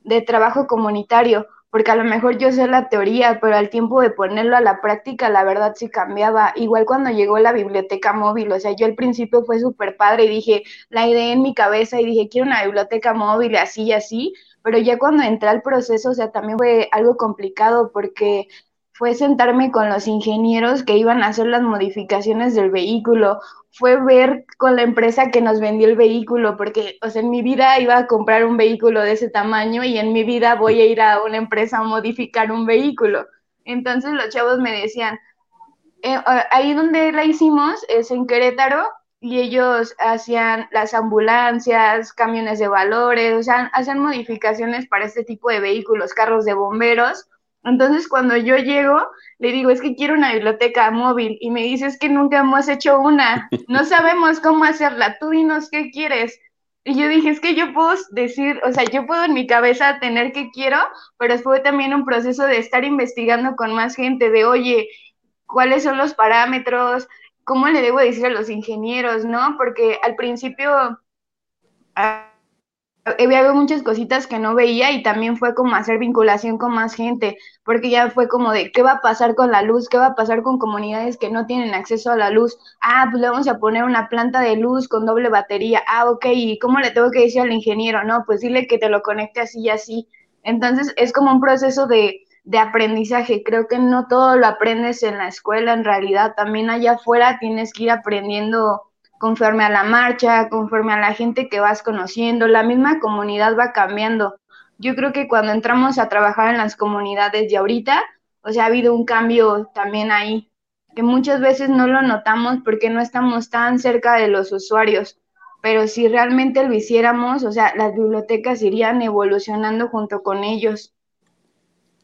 Speaker 5: de trabajo comunitario, porque a lo mejor yo sé la teoría, pero al tiempo de ponerlo a la práctica, la verdad sí cambiaba. Igual cuando llegó la biblioteca móvil, o sea, yo al principio fue súper padre y dije, la idea en mi cabeza y dije, quiero una biblioteca móvil así y así, pero ya cuando entré al proceso, o sea, también fue algo complicado porque fue sentarme con los ingenieros que iban a hacer las modificaciones del vehículo, fue ver con la empresa que nos vendió el vehículo, porque, o sea, en mi vida iba a comprar un vehículo de ese tamaño y en mi vida voy a ir a una empresa a modificar un vehículo. Entonces los chavos me decían, eh, ahí donde la hicimos es en Querétaro y ellos hacían las ambulancias, camiones de valores, o sea, hacen modificaciones para este tipo de vehículos, carros de bomberos. Entonces, cuando yo llego, le digo, es que quiero una biblioteca móvil y me dice, es que nunca hemos hecho una, no sabemos cómo hacerla, tú dinos qué quieres. Y yo dije, es que yo puedo decir, o sea, yo puedo en mi cabeza tener que quiero, pero fue también un proceso de estar investigando con más gente, de, oye, cuáles son los parámetros, ¿cómo le debo decir a los ingenieros, no? Porque al principio había muchas cositas que no veía y también fue como hacer vinculación con más gente, porque ya fue como de, ¿qué va a pasar con la luz? ¿Qué va a pasar con comunidades que no tienen acceso a la luz? Ah, pues le vamos a poner una planta de luz con doble batería. Ah, ok, ¿y cómo le tengo que decir al ingeniero? No, pues dile que te lo conecte así y así. Entonces es como un proceso de de aprendizaje. Creo que no todo lo aprendes en la escuela, en realidad también allá afuera tienes que ir aprendiendo conforme a la marcha, conforme a la gente que vas conociendo, la misma comunidad va cambiando. Yo creo que cuando entramos a trabajar en las comunidades de ahorita, o sea, ha habido un cambio también ahí, que muchas veces no lo notamos porque no estamos tan cerca de los usuarios, pero si realmente lo hiciéramos, o sea, las bibliotecas irían evolucionando junto con ellos.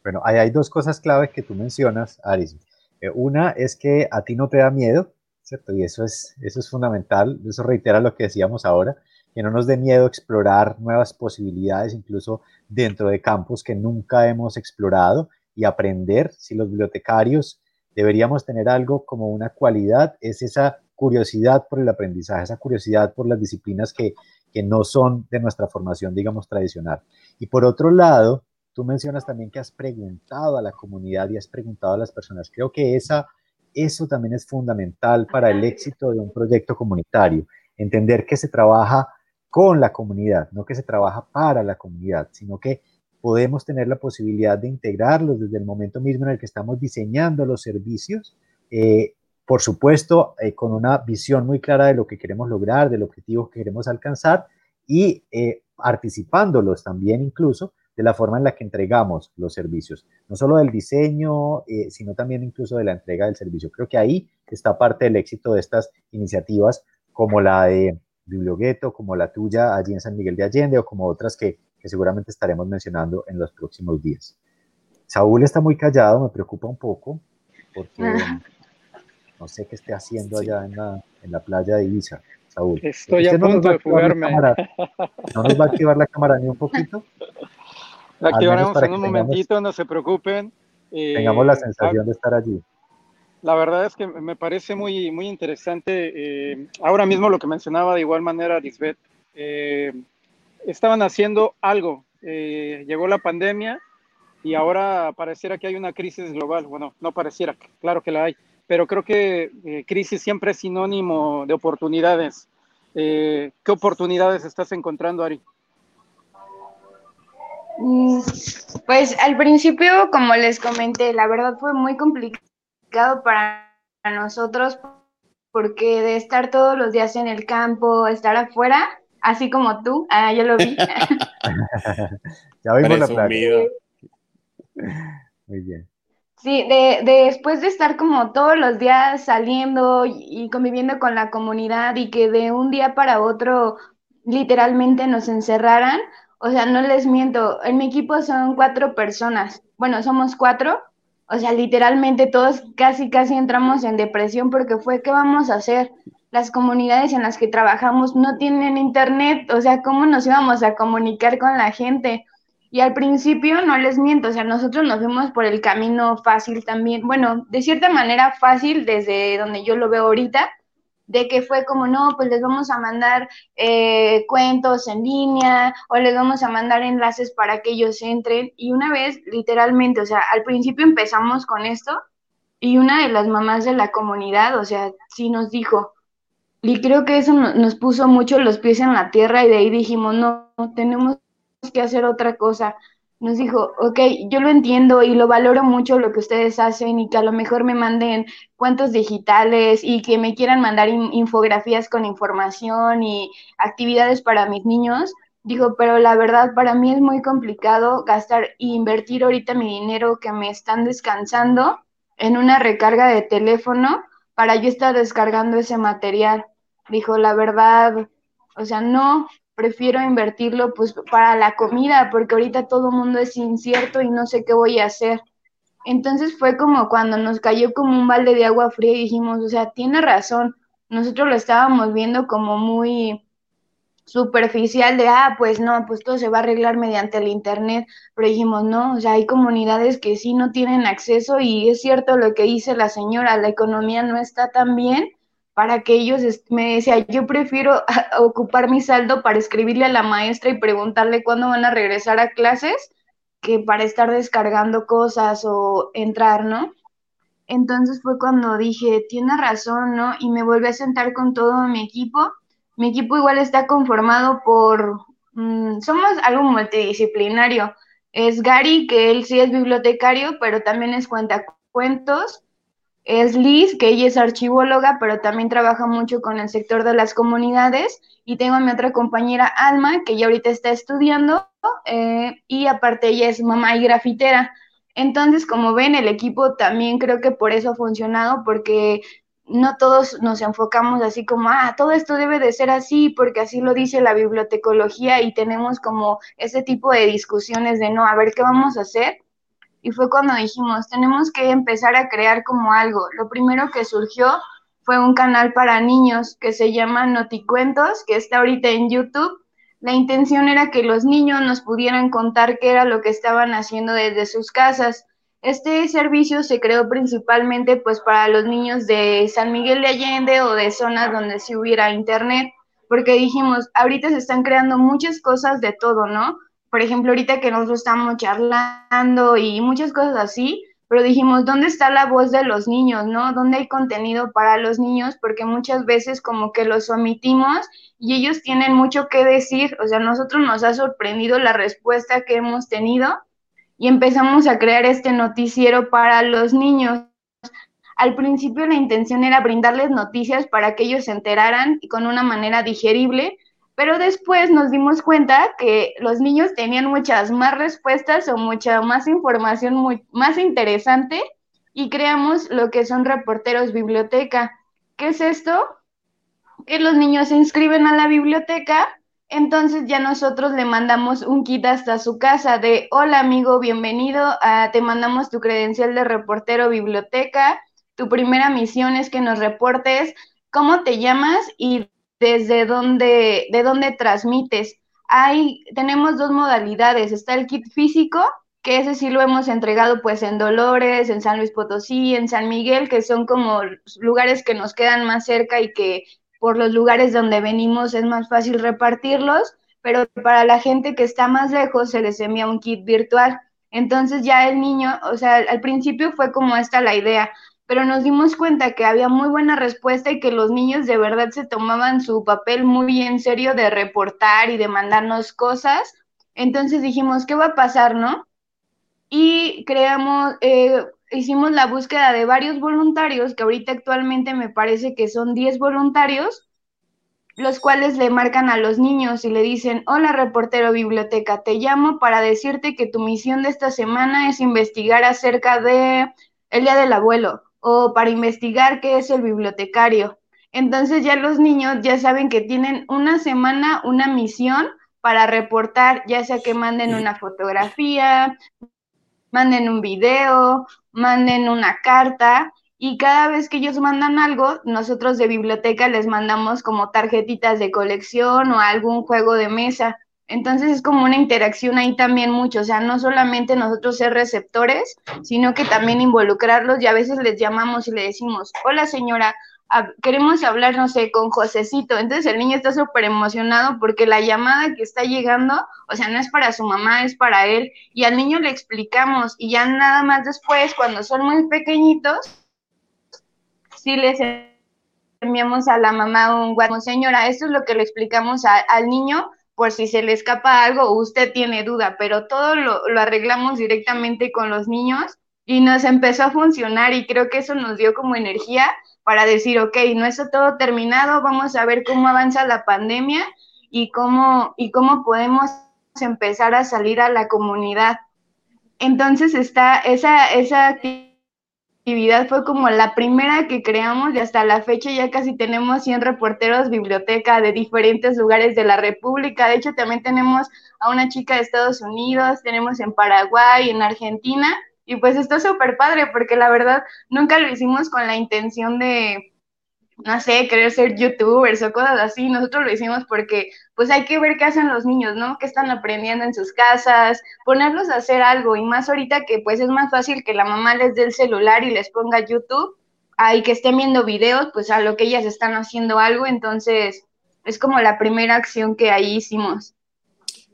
Speaker 2: Bueno, hay, dos cosas claves que tú mencionas, Aris. Eh, una es que a ti no te da miedo, ¿cierto? Y eso es, eso es fundamental, eso reitera lo que decíamos ahora, que no nos dé miedo explorar nuevas posibilidades, incluso dentro de campos que nunca hemos explorado y aprender. Si los bibliotecarios deberíamos tener algo como una cualidad, es esa curiosidad por el aprendizaje, esa curiosidad por las disciplinas que, que no son de nuestra formación, digamos, tradicional. Y por otro lado, Tú mencionas también que has preguntado a la comunidad y has preguntado a las personas. Creo que esa, eso también es fundamental para el éxito de un proyecto comunitario. Entender que se trabaja con la comunidad, no que se trabaja para la comunidad, sino que podemos tener la posibilidad de integrarlos desde el momento mismo en el que estamos diseñando los servicios. Eh, por supuesto, eh, con una visión muy clara de lo que queremos lograr, del objetivo que queremos alcanzar y eh, participándolos también incluso de la forma en la que entregamos los servicios, no solo del diseño, eh, sino también incluso de la entrega del servicio. Creo que ahí está parte del éxito de estas iniciativas como la de Bibliogueto, como la tuya allí en San Miguel de Allende o como otras que, seguramente estaremos mencionando en los próximos días. Saúl está muy callado, me preocupa un poco porque ah. no sé qué esté haciendo allá en la, en la playa de Ibiza. Saúl.
Speaker 4: Estoy a punto de fugarme.
Speaker 2: ¿No nos va a activar la cámara ni un poquito?
Speaker 4: La activaremos en un momentito, no se preocupen.
Speaker 2: tengamos la sensación de estar allí.
Speaker 4: La verdad es que me parece muy, muy interesante. Eh, ahora mismo lo que mencionaba de igual manera Lisbeth, eh, estaban haciendo algo. Eh, llegó la pandemia y ahora pareciera que hay una crisis global. Bueno, no pareciera, claro que la hay, pero creo que crisis siempre es sinónimo de oportunidades. ¿Qué oportunidades estás encontrando, Ari?
Speaker 5: Mm, pues al principio, como les comenté, la verdad fue muy complicado para nosotros porque de estar todos los días en el campo, estar afuera, así como tú, ah, yo lo vi.
Speaker 2: ya vimos la playa. Muy bien.
Speaker 5: Sí, de, después de estar como todos los días saliendo y conviviendo con la comunidad y que de un día para otro literalmente nos encerraran, o sea, no les miento, en mi equipo son cuatro personas, bueno, somos cuatro, o sea, literalmente todos casi, casi entramos en depresión porque fue, ¿qué vamos a hacer? Las comunidades en las que trabajamos no tienen internet, o sea, ¿cómo nos íbamos a comunicar con la gente? Y al principio, no les miento, o sea, nosotros nos fuimos por el camino fácil también, bueno, de cierta manera fácil desde donde yo lo veo ahorita, de que fue como, no, pues les vamos a mandar eh, cuentos en línea o les vamos a mandar enlaces para que ellos entren. Y una vez, literalmente, o sea, al principio empezamos con esto y una de las mamás de la comunidad, o sea, sí nos dijo, y creo que eso nos puso mucho los pies en la tierra y de ahí dijimos, no, tenemos que hacer otra cosa nos dijo, ok, yo lo entiendo y lo valoro mucho lo que ustedes hacen y que a lo mejor me manden cuentos digitales y que me quieran mandar infografías con información y actividades para mis niños. Dijo, pero la verdad para mí es muy complicado gastar e invertir ahorita mi dinero que me están descansando en una recarga de teléfono para yo estar descargando ese material. Dijo, la verdad, o sea, no, prefiero invertirlo pues para la comida, porque ahorita todo el mundo es incierto y no sé qué voy a hacer. Entonces fue como cuando nos cayó como un balde de agua fría y dijimos, o sea, tiene razón, nosotros lo estábamos viendo como muy superficial de, ah, pues no, pues todo se va a arreglar mediante el Internet, pero dijimos, no, o sea, hay comunidades que sí no tienen acceso y es cierto lo que dice la señora, la economía no está tan bien para que ellos, me decía, yo prefiero ocupar mi saldo para escribirle a la maestra y preguntarle cuándo van a regresar a clases que para estar descargando cosas o entrar, ¿no? Entonces fue cuando dije, tiene razón, ¿no? Y me volví a sentar con todo mi equipo. Mi equipo igual está conformado por, mm, somos algo multidisciplinario. Es Gary, que él sí es bibliotecario, pero también es cuentacuentos es Liz, que ella es archivóloga, pero también trabaja mucho con el sector de las comunidades. Y tengo a mi otra compañera Alma, que ya ahorita está estudiando, eh, y aparte ella es mamá y grafitera. Entonces, como ven, el equipo también creo que por eso ha funcionado, porque no todos nos enfocamos así como, ah, todo esto debe de ser así, porque así lo dice la bibliotecología y tenemos como ese tipo de discusiones de, no, a ver, ¿qué vamos a hacer? Y fue cuando dijimos, tenemos que empezar a crear como algo. Lo primero que surgió fue un canal para niños que se llama Noticuentos, que está ahorita en YouTube. La intención era que los niños nos pudieran contar qué era lo que estaban haciendo desde sus casas. Este servicio se creó principalmente pues para los niños de San Miguel de Allende o de zonas donde sí hubiera internet, porque dijimos, ahorita se están creando muchas cosas de todo, ¿no? Por ejemplo, ahorita que nosotros estamos charlando y muchas cosas así, pero dijimos, ¿dónde está la voz de los niños, no? ¿Dónde hay contenido para los niños? Porque muchas veces como que los omitimos y ellos tienen mucho que decir, o sea, nosotros nos ha sorprendido la respuesta que hemos tenido y empezamos a crear este noticiero para los niños. Al principio la intención era brindarles noticias para que ellos se enteraran y con una manera digerible, pero después nos dimos cuenta que los niños tenían muchas más respuestas o mucha más información muy, más interesante y creamos lo que son reporteros biblioteca. ¿Qué es esto? Que los niños se inscriben a la biblioteca, entonces ya nosotros le mandamos un kit hasta su casa de hola amigo, bienvenido, te mandamos tu credencial de reportero biblioteca, tu primera misión es que nos reportes cómo te llamas y desde dónde, de dónde transmites. Hay, tenemos dos modalidades, está el kit físico que ese sí lo hemos entregado pues en Dolores, en San Luis Potosí, en San Miguel, que son como lugares que nos quedan más cerca y que por los lugares donde venimos es más fácil repartirlos, pero para la gente que está más lejos se les envía un kit virtual. Entonces ya el niño, o sea, al principio fue como esta la idea, pero nos dimos cuenta que había muy buena respuesta y que los niños de verdad se tomaban su papel muy en serio de reportar y de mandarnos cosas. Entonces dijimos, ¿qué va a pasar, no? Y creamos, eh, hicimos la búsqueda de varios voluntarios, que ahorita actualmente me parece que son 10 voluntarios, los cuales le marcan a los niños y le dicen, hola reportero biblioteca, te llamo para decirte que tu misión de esta semana es investigar acerca de el Día del Abuelo o para investigar qué es el bibliotecario. Entonces ya los niños ya saben que tienen una semana, una misión para reportar, ya sea que manden una fotografía, manden un video, manden una carta y cada vez que ellos mandan algo, nosotros de biblioteca les mandamos como tarjetitas de colección o algún juego de mesa. Entonces es como una interacción ahí también mucho, o sea, no solamente nosotros ser receptores, sino que también involucrarlos y a veces les llamamos y le decimos, hola señora, queremos hablar, no sé, con Josecito. Entonces el niño está súper emocionado porque la llamada que está llegando, o sea, no es para su mamá, es para él. Y al niño le explicamos y ya nada más después, cuando son muy pequeñitos, sí les enviamos a la mamá un guapo, señora, esto es lo que le explicamos al niño por si se le escapa algo usted tiene duda, pero todo lo, lo arreglamos directamente con los niños y nos empezó a funcionar y creo que eso nos dio como energía para decir, ok, no está todo terminado, vamos a ver cómo avanza la pandemia y cómo, y cómo podemos empezar a salir a la comunidad. Entonces está esa, esa actividad actividad fue como la primera que creamos y hasta la fecha ya casi tenemos 100 reporteros biblioteca de diferentes lugares de la República. De hecho, también tenemos a una chica de Estados Unidos, tenemos en Paraguay, en Argentina. Y pues está súper padre porque la verdad nunca lo hicimos con la intención de, no sé, querer ser youtubers o cosas así. Nosotros lo hicimos porque pues hay que ver qué hacen los niños, ¿no? ¿Qué están aprendiendo en sus casas? Ponerlos a hacer algo y más ahorita que pues es más fácil que la mamá les dé el celular y les ponga YouTube, ahí que estén viendo videos, pues a lo que ellas están haciendo algo, entonces es como la primera acción que ahí hicimos.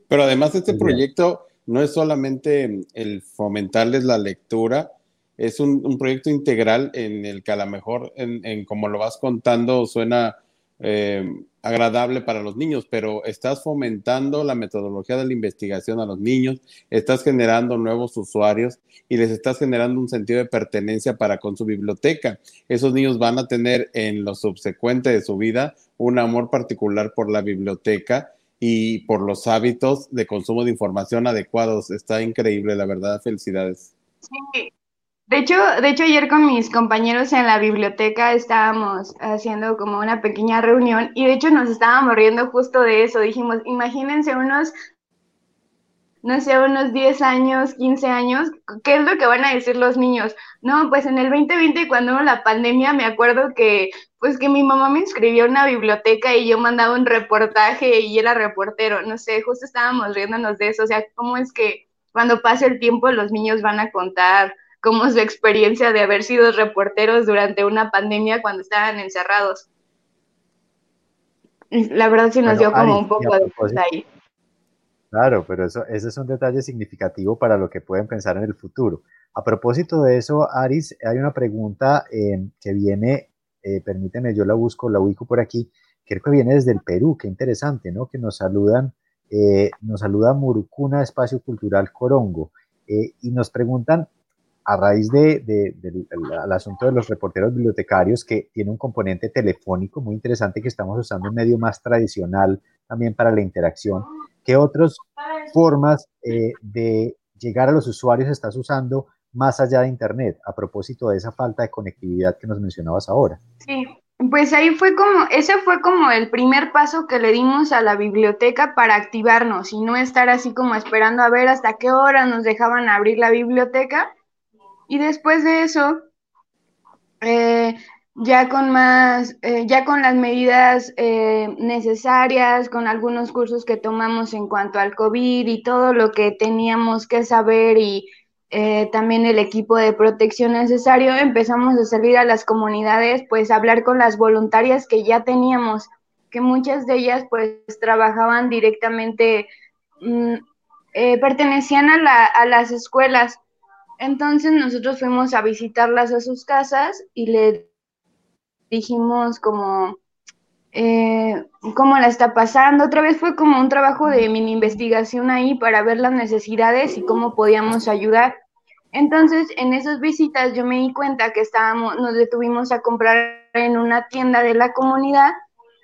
Speaker 3: Pero además este proyecto no es solamente el fomentarles la lectura, es un, proyecto integral en el que a lo mejor, en, como lo vas contando, suena eh, agradable para los niños, pero estás fomentando la metodología de la investigación a los niños, estás generando nuevos usuarios y les estás generando un sentido de pertenencia para con su biblioteca. Esos niños van a tener en lo subsecuente de su vida un amor particular por la biblioteca y por los hábitos de consumo de información adecuados. Está increíble, la verdad. Felicidades.
Speaker 5: Sí, de hecho, de hecho, ayer con mis compañeros en la biblioteca estábamos haciendo como una pequeña reunión y de hecho nos estábamos riendo justo de eso. Dijimos, imagínense unos, no sé, unos 10 años, 15 años, ¿qué es lo que van a decir los niños? No, pues en el 2020 cuando hubo la pandemia me acuerdo que pues que mi mamá me inscribió en una biblioteca y yo mandaba un reportaje y era reportero, no sé, justo estábamos riéndonos de eso, o sea, ¿cómo es que cuando pase el tiempo los niños van a contar? Como su experiencia de haber sido reporteros durante una pandemia cuando estaban encerrados. La verdad sí nos dio como un poco de ahí.
Speaker 2: Claro, pero eso, ese es un detalle significativo para lo que pueden pensar en el futuro. A propósito de eso, Aris, hay una pregunta eh, que viene, eh, permíteme, yo la busco, la ubico por aquí, creo que viene desde el Perú, qué interesante, ¿no? Que nos saludan, eh, nos saluda Murucuna Espacio Cultural Corongo y nos preguntan a raíz de, del asunto de los reporteros bibliotecarios, que tiene un componente telefónico muy interesante que estamos usando un medio más tradicional también para la interacción, ¿qué otras formas eh, de llegar a los usuarios estás usando más allá de Internet, a propósito de esa falta de conectividad que nos mencionabas ahora?
Speaker 5: Sí, pues ahí fue como, ese fue como el primer paso que le dimos a la biblioteca para activarnos y no estar así como esperando a ver hasta qué hora nos dejaban abrir la biblioteca, y después de eso, eh, ya con más, eh, ya con las medidas eh, necesarias, con algunos cursos que tomamos en cuanto al COVID y todo lo que teníamos que saber y eh, también el equipo de protección necesario, empezamos a salir a las comunidades, pues a hablar con las voluntarias que ya teníamos, que muchas de ellas pues trabajaban directamente, mm, pertenecían a, la, a las escuelas. Entonces nosotros fuimos a visitarlas a sus casas y le dijimos como eh, cómo la está pasando. Otra vez fue como un trabajo de mini investigación ahí para ver las necesidades y cómo podíamos ayudar. Entonces, en esas visitas yo me di cuenta que estábamos, nos detuvimos a comprar en una tienda de la comunidad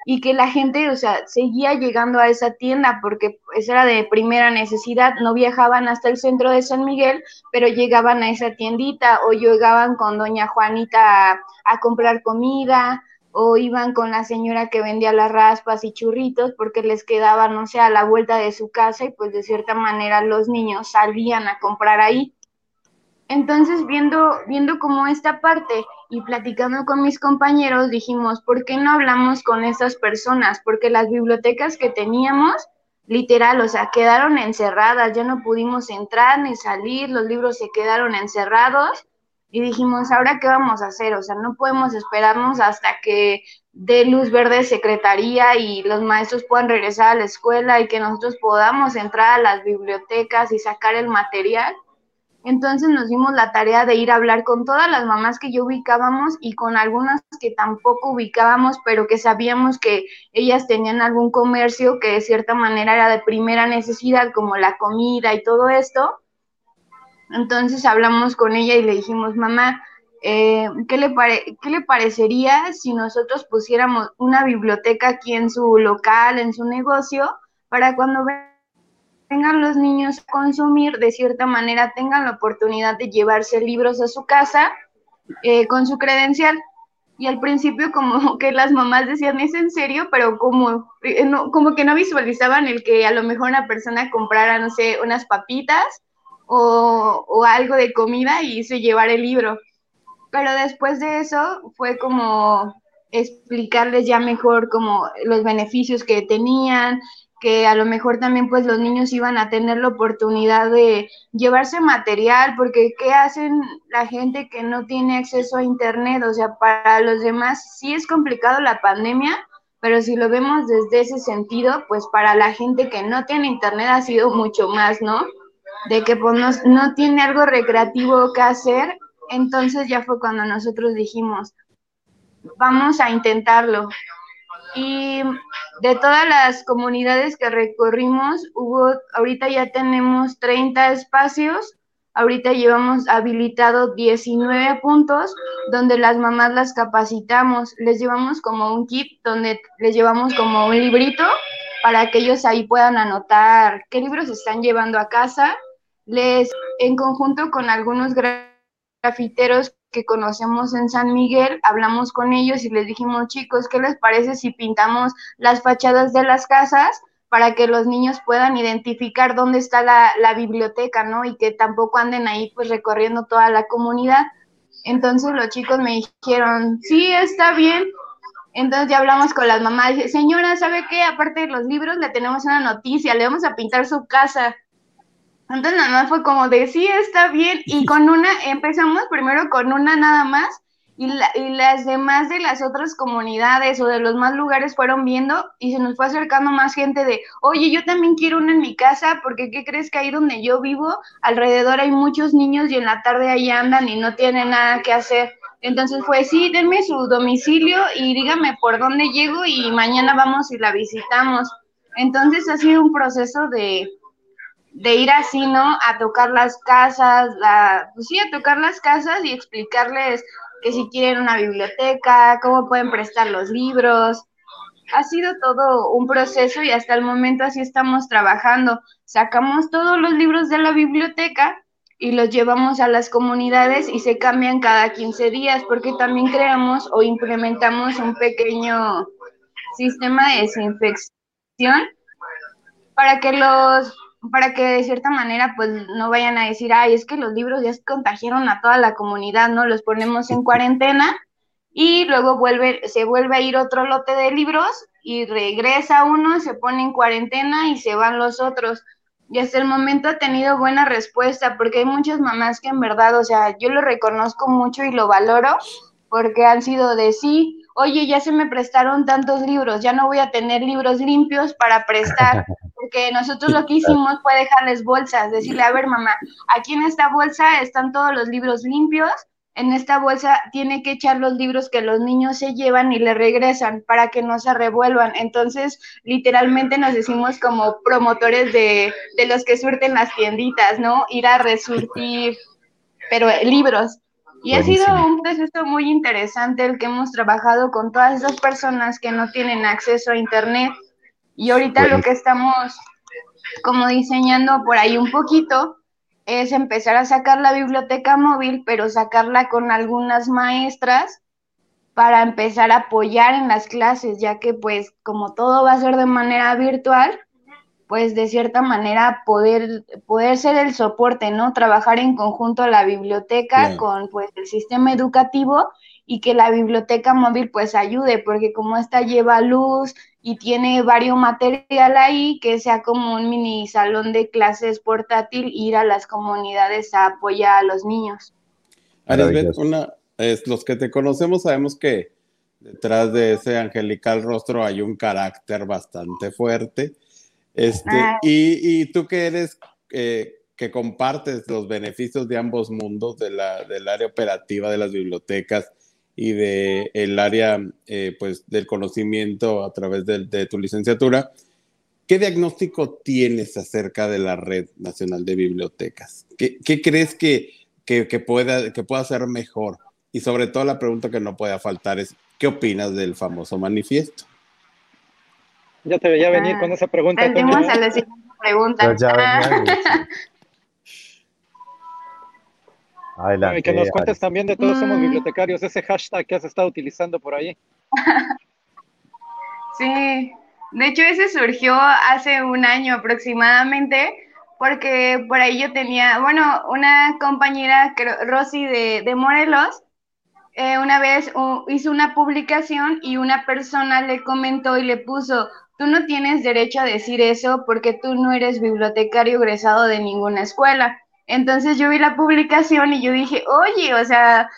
Speaker 5: y que la gente, o sea, seguía llegando a esa tienda porque pues era de primera necesidad, no viajaban hasta el centro de San Miguel, pero llegaban a esa tiendita o llegaban con doña Juanita a, a comprar comida o iban con la señora que vendía las raspas y churritos porque les quedaba, no sé, a la vuelta de su casa y pues de cierta manera los niños salían a comprar ahí. Entonces, viendo, viendo como esta parte y platicando con mis compañeros, dijimos, ¿por qué no hablamos con esas personas? Porque las bibliotecas que teníamos, literal, o sea, quedaron encerradas, ya no pudimos entrar ni salir, los libros se quedaron encerrados y dijimos, ¿ahora qué vamos a hacer? O sea, no podemos esperarnos hasta que dé luz verde secretaría y los maestros puedan regresar a la escuela y que nosotros podamos entrar a las bibliotecas y sacar el material entonces nos dimos la tarea de ir a hablar con todas las mamás que yo ubicábamos y con algunas que tampoco ubicábamos, pero que sabíamos que ellas tenían algún comercio que de cierta manera era de primera necesidad, como la comida y todo esto. Entonces hablamos con ella y le dijimos, mamá, eh, ¿qué, le ¿qué le parecería si nosotros pusiéramos una biblioteca aquí en su local, en su negocio, para cuando tengan los niños a consumir, de cierta manera tengan la oportunidad de llevarse libros a su casa eh, con su credencial. Y al principio como que las mamás decían, ¿es en serio? Pero como, eh, como que no visualizaban el que a lo mejor una persona comprara, no sé, unas papitas o, o algo de comida y se llevara el libro. Pero después de eso fue como explicarles ya mejor como los beneficios que tenían, que a lo mejor también pues los niños iban a tener la oportunidad de llevarse material, porque ¿qué hacen la gente que no tiene acceso a Internet? O sea, para los demás sí es complicado la pandemia, pero si lo vemos desde ese sentido, pues para la gente que no tiene Internet ha sido mucho más, ¿no? De que pues no, no tiene algo recreativo que hacer, entonces ya fue cuando nosotros dijimos, vamos a intentarlo. Y de todas las comunidades que recorrimos, hubo, ahorita ya tenemos 30 espacios, ahorita llevamos habilitado 19 puntos donde las mamás las capacitamos, les llevamos como un kit donde les llevamos como un librito para que ellos ahí puedan anotar qué libros están llevando a casa. Les, en conjunto con algunos grafiteros que conocemos en San Miguel, hablamos con ellos y les dijimos, chicos, ¿qué les parece si pintamos las fachadas de las casas para que los niños puedan identificar dónde está la, biblioteca, ¿no? Y que tampoco anden ahí pues recorriendo toda la comunidad. Entonces los chicos me dijeron, sí, está bien. Entonces ya hablamos con las mamás. Señora, ¿sabe qué? Aparte de los libros, le tenemos una noticia, le vamos a pintar su casa. Entonces nada más fue como de, sí, está bien. Y con una, empezamos primero con una nada más y, y, las demás de las otras comunidades o de los más lugares fueron viendo y se nos fue acercando más gente de, oye, yo también quiero una en mi casa porque ¿qué crees que ahí donde yo vivo alrededor hay muchos niños y en la tarde ahí andan y no tienen nada que hacer? Entonces fue, sí, denme su domicilio y dígame por dónde llego y mañana vamos y la visitamos. Entonces ha sido un proceso de, de ir así, ¿no? A tocar las casas, la, pues sí, a tocar las casas y explicarles que si quieren una biblioteca, cómo pueden prestar los libros. Ha sido todo un proceso y hasta el momento así estamos trabajando. Sacamos todos los libros de la biblioteca y los llevamos a las comunidades y se cambian cada 15 días porque también creamos o implementamos un pequeño sistema de desinfección para que los para que de cierta manera pues no vayan a decir, ay, es que los libros ya contagiaron a toda la comunidad, ¿no? Los ponemos en cuarentena y luego vuelve, se vuelve a ir otro lote de libros y regresa uno, se pone en cuarentena y se van los otros. Y hasta el momento ha tenido buena respuesta porque hay muchas mamás que en verdad, o sea, yo lo reconozco mucho y lo valoro porque han sido de sí, oye, ya se me prestaron tantos libros, ya no voy a tener libros limpios para prestar, porque nosotros lo que hicimos fue dejarles bolsas, decirle, a ver mamá, aquí en esta bolsa están todos los libros limpios, en esta bolsa tiene que echar los libros que los niños se llevan y le regresan para que no se revuelvan. Entonces, literalmente nos decimos como promotores de, de los que surten las tienditas, ¿no? Ir a resurtir, pero libros. Y ha sido un proceso muy interesante el que hemos trabajado con todas esas personas que no tienen acceso a Internet. Y ahorita lo que estamos como diseñando por ahí un poquito es empezar a sacar la biblioteca móvil, pero sacarla con algunas maestras para empezar a apoyar en las clases, ya que pues como todo va a ser de manera virtual, pues de cierta manera poder, poder ser el soporte, ¿no? Trabajar en conjunto la biblioteca con pues el sistema educativo y que la biblioteca móvil pues ayude, porque como esta lleva luz, y tiene varios material ahí que sea como un mini salón de clases portátil ir a las comunidades a apoyar a los niños.
Speaker 3: Arisbet, una, es, los que te conocemos sabemos que detrás de ese angelical rostro hay un carácter bastante fuerte. Este, ah. y, y, tú que eres, eh, que compartes los beneficios de ambos mundos, de la, del área operativa de las bibliotecas y del el área eh, pues, del conocimiento a través de, tu licenciatura. ¿Qué diagnóstico tienes acerca de la Red Nacional de Bibliotecas? ¿Qué, qué crees que, que, que, pueda, que pueda ser mejor? Y sobre todo la pregunta que no pueda faltar es, ¿qué opinas del famoso manifiesto?
Speaker 4: Ya te veía venir con esa pregunta.
Speaker 5: Tenemos a la siguiente pregunta.
Speaker 4: y que nos cuentes también de todos somos mm. bibliotecarios, ese hashtag que has estado utilizando por ahí.
Speaker 5: Sí, de hecho ese surgió hace un año aproximadamente, porque por ahí yo tenía, bueno, una compañera, Rosy de, de Morelos, eh, una vez hizo una publicación y una persona le comentó y le puso, tú no tienes derecho a decir eso porque tú no eres bibliotecario egresado de ninguna escuela. Entonces yo vi la publicación y yo dije, oye, o sea,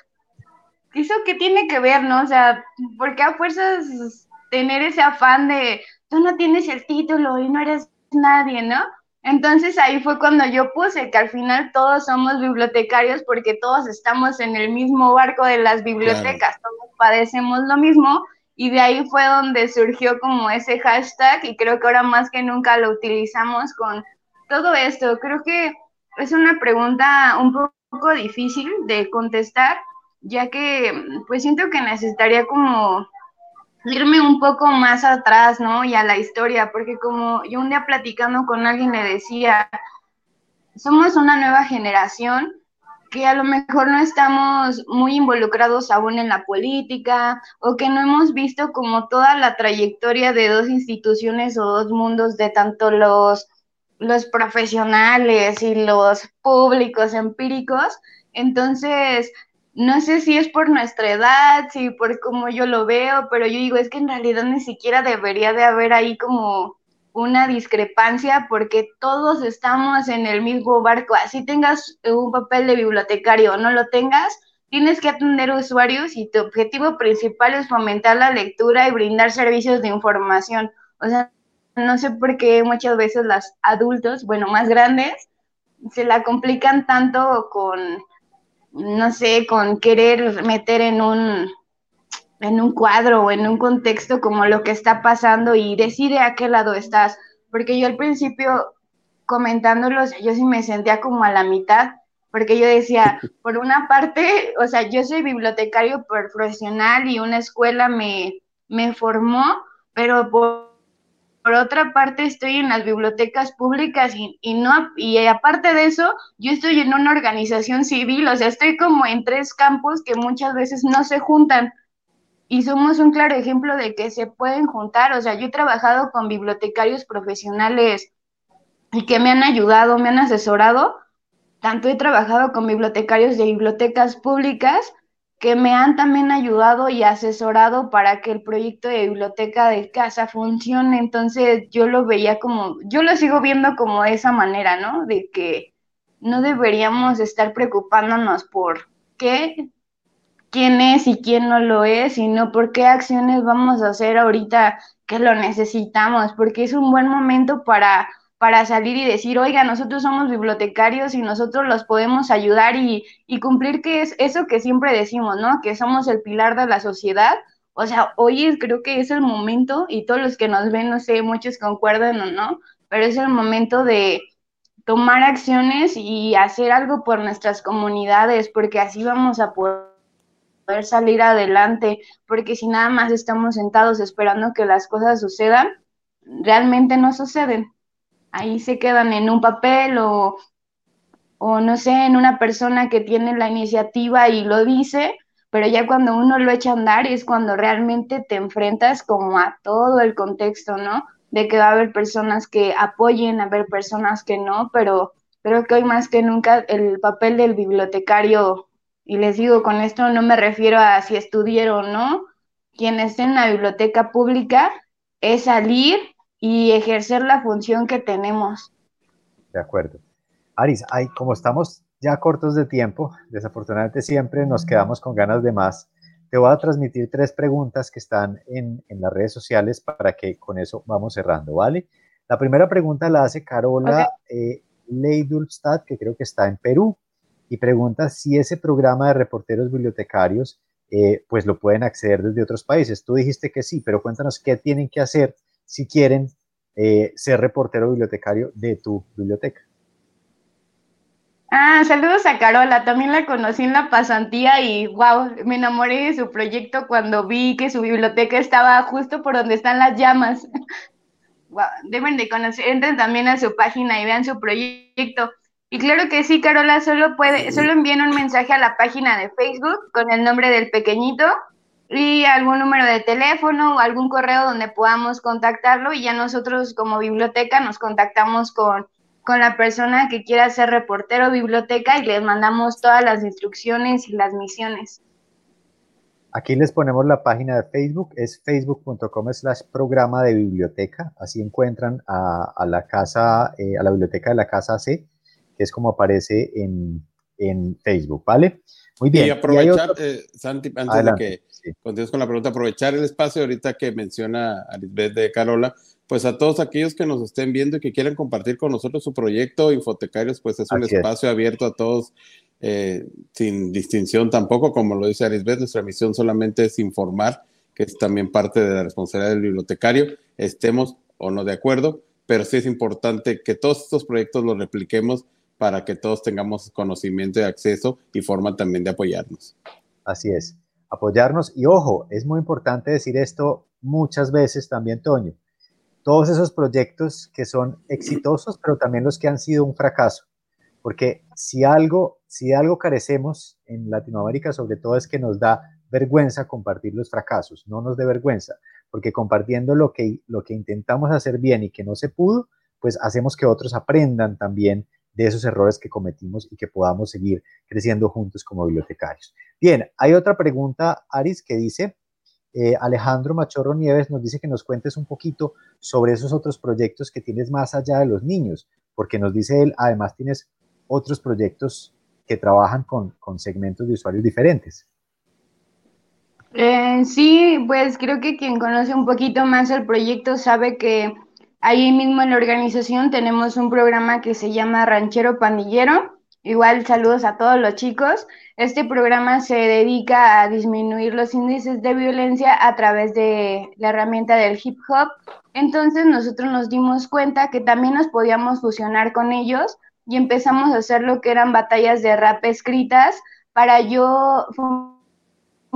Speaker 5: ¿eso qué tiene que ver, no? O sea, ¿por qué a fuerzas tener ese afán de tú no tienes el título y no eres nadie, ¿no? Entonces ahí fue cuando yo puse que al final todos somos bibliotecarios porque todos estamos en el mismo barco de las bibliotecas, todos padecemos lo mismo y de ahí fue donde surgió como ese hashtag y creo que ahora más que nunca lo utilizamos con todo esto. Creo que es una pregunta un poco difícil de contestar, ya que pues siento que necesitaría como irme un poco más atrás, ¿no? Y a la historia, porque como yo un día platicando con alguien le decía, somos una nueva generación que a lo mejor no estamos muy involucrados aún en la política o que no hemos visto como toda la trayectoria de dos instituciones o dos mundos de tanto los los profesionales y los públicos empíricos. Entonces, no sé si es por nuestra edad, si por cómo yo lo veo, pero yo digo, es que en realidad ni siquiera debería de haber ahí como una discrepancia porque todos estamos en el mismo barco. Así tengas un papel de bibliotecario o no lo tengas, tienes que atender usuarios y tu objetivo principal es fomentar la lectura y brindar servicios de información. O sea, no sé por qué muchas veces los adultos, bueno, más grandes, se la complican tanto con, no sé, con querer meter en un, en un cuadro o en un contexto como lo que está pasando y decide a qué lado estás. Porque yo al principio comentándolos, yo sí me sentía como a la mitad, porque yo decía, por una parte, o sea, yo soy bibliotecario profesional y una escuela me, me formó, pero por por otra parte estoy en las bibliotecas públicas y, no y aparte de eso yo estoy en una organización civil o sea estoy como en tres campos que muchas veces no se juntan y somos un claro ejemplo de que se pueden juntar o sea yo he trabajado con bibliotecarios profesionales y que me han ayudado me han asesorado tanto he trabajado con bibliotecarios de bibliotecas públicas que me han también ayudado y asesorado para que el proyecto de biblioteca de casa funcione. Entonces yo lo veía como, yo lo sigo viendo como esa manera, ¿no? De que no deberíamos estar preocupándonos por qué, quién es y quién no lo es, sino por qué acciones vamos a hacer ahorita que lo necesitamos, porque es un buen momento para para salir y decir, oiga, nosotros somos bibliotecarios y nosotros los podemos ayudar y, cumplir que es eso que siempre decimos, ¿no? Que somos el pilar de la sociedad. O sea, hoy creo que es el momento y todos los que nos ven, no sé, muchos concuerdan o no, pero es el momento de tomar acciones y hacer algo por nuestras comunidades, porque así vamos a poder salir adelante, porque si nada más estamos sentados esperando que las cosas sucedan, realmente no suceden ahí se quedan en un papel o, o no sé, en una persona que tiene la iniciativa y lo dice, pero ya cuando uno lo echa a andar es cuando realmente te enfrentas como a todo el contexto, ¿no? De que va a haber personas que apoyen, a haber personas que no, pero creo que hoy más que nunca el papel del bibliotecario, y les digo, con esto no me refiero a si estudiaron o no, quien esté en la biblioteca pública es salir y ejercer la función que tenemos.
Speaker 2: De acuerdo. Aris, hay, como estamos ya cortos de tiempo, desafortunadamente siempre nos quedamos con ganas de más. Te voy a transmitir tres preguntas que están en, en las redes sociales para que con eso vamos cerrando, ¿vale? La primera pregunta la hace Carola okay. eh, que creo que está en Perú, y pregunta si ese programa de reporteros bibliotecarios, eh, pues lo pueden acceder desde otros países. Tú dijiste que sí, pero cuéntanos qué tienen que hacer si quieren eh, ser reportero bibliotecario de tu biblioteca.
Speaker 5: Ah, saludos a Carola, también la conocí en la pasantía y wow, me enamoré de su proyecto cuando vi que su biblioteca estaba justo por donde están las llamas. Wow, deben de conocer, entren también a su página y vean su proyecto. Y claro que sí, Carola, solo puede, solo envíen un mensaje a la página de Facebook con el nombre del pequeñito y algún número de teléfono o algún correo donde podamos contactarlo y ya nosotros como biblioteca nos contactamos con, con la persona que quiera ser reportero biblioteca y les mandamos todas las instrucciones y las misiones.
Speaker 2: Aquí les ponemos la página de Facebook, es facebook.com slash programa de biblioteca, así encuentran a, a la casa, eh, a la biblioteca de la casa C, que es como aparece en, en Facebook, ¿vale? Muy bien.
Speaker 3: Y aprovechar, eh, Santi, antes de que sí. continúes con la pregunta, aprovechar el espacio ahorita que menciona Lisbeth de Carola, pues a todos aquellos que nos estén viendo y que quieran compartir con nosotros su proyecto, Infotecarios, pues es un Así espacio es. abierto a todos, eh, sin distinción tampoco, como lo dice Arisbeth, nuestra misión solamente es informar, que es también parte de la responsabilidad del bibliotecario, estemos o no de acuerdo, pero sí es importante que todos estos proyectos los repliquemos para que todos tengamos conocimiento y acceso y forma también de apoyarnos.
Speaker 2: Así es, apoyarnos. Y ojo, es muy importante decir esto muchas veces también, Toño. Todos esos proyectos que son exitosos, pero también los que han sido un fracaso. Porque si algo, si algo carecemos en Latinoamérica, sobre todo, es que nos da vergüenza compartir los fracasos, no nos dé vergüenza, porque compartiendo lo que, lo que intentamos hacer bien y que no se pudo, pues hacemos que otros aprendan también de esos errores que cometimos y que podamos seguir creciendo juntos como bibliotecarios. Bien, hay otra pregunta, Aris, que dice, eh, Alejandro Machorro Nieves nos dice que nos cuentes un poquito sobre esos otros proyectos que tienes más allá de los niños, porque nos dice él, además tienes otros proyectos que trabajan con, con segmentos de usuarios diferentes.
Speaker 5: Eh, sí, pues creo que quien conoce un poquito más el proyecto sabe que Ahí mismo en la organización tenemos un programa que se llama Ranchero Pandillero. Igual saludos a todos los chicos. Este programa se dedica a disminuir los índices de violencia a través de la herramienta del hip hop. Entonces nosotros nos dimos cuenta que también nos podíamos fusionar con ellos y empezamos a hacer lo que eran batallas de rap escritas para yo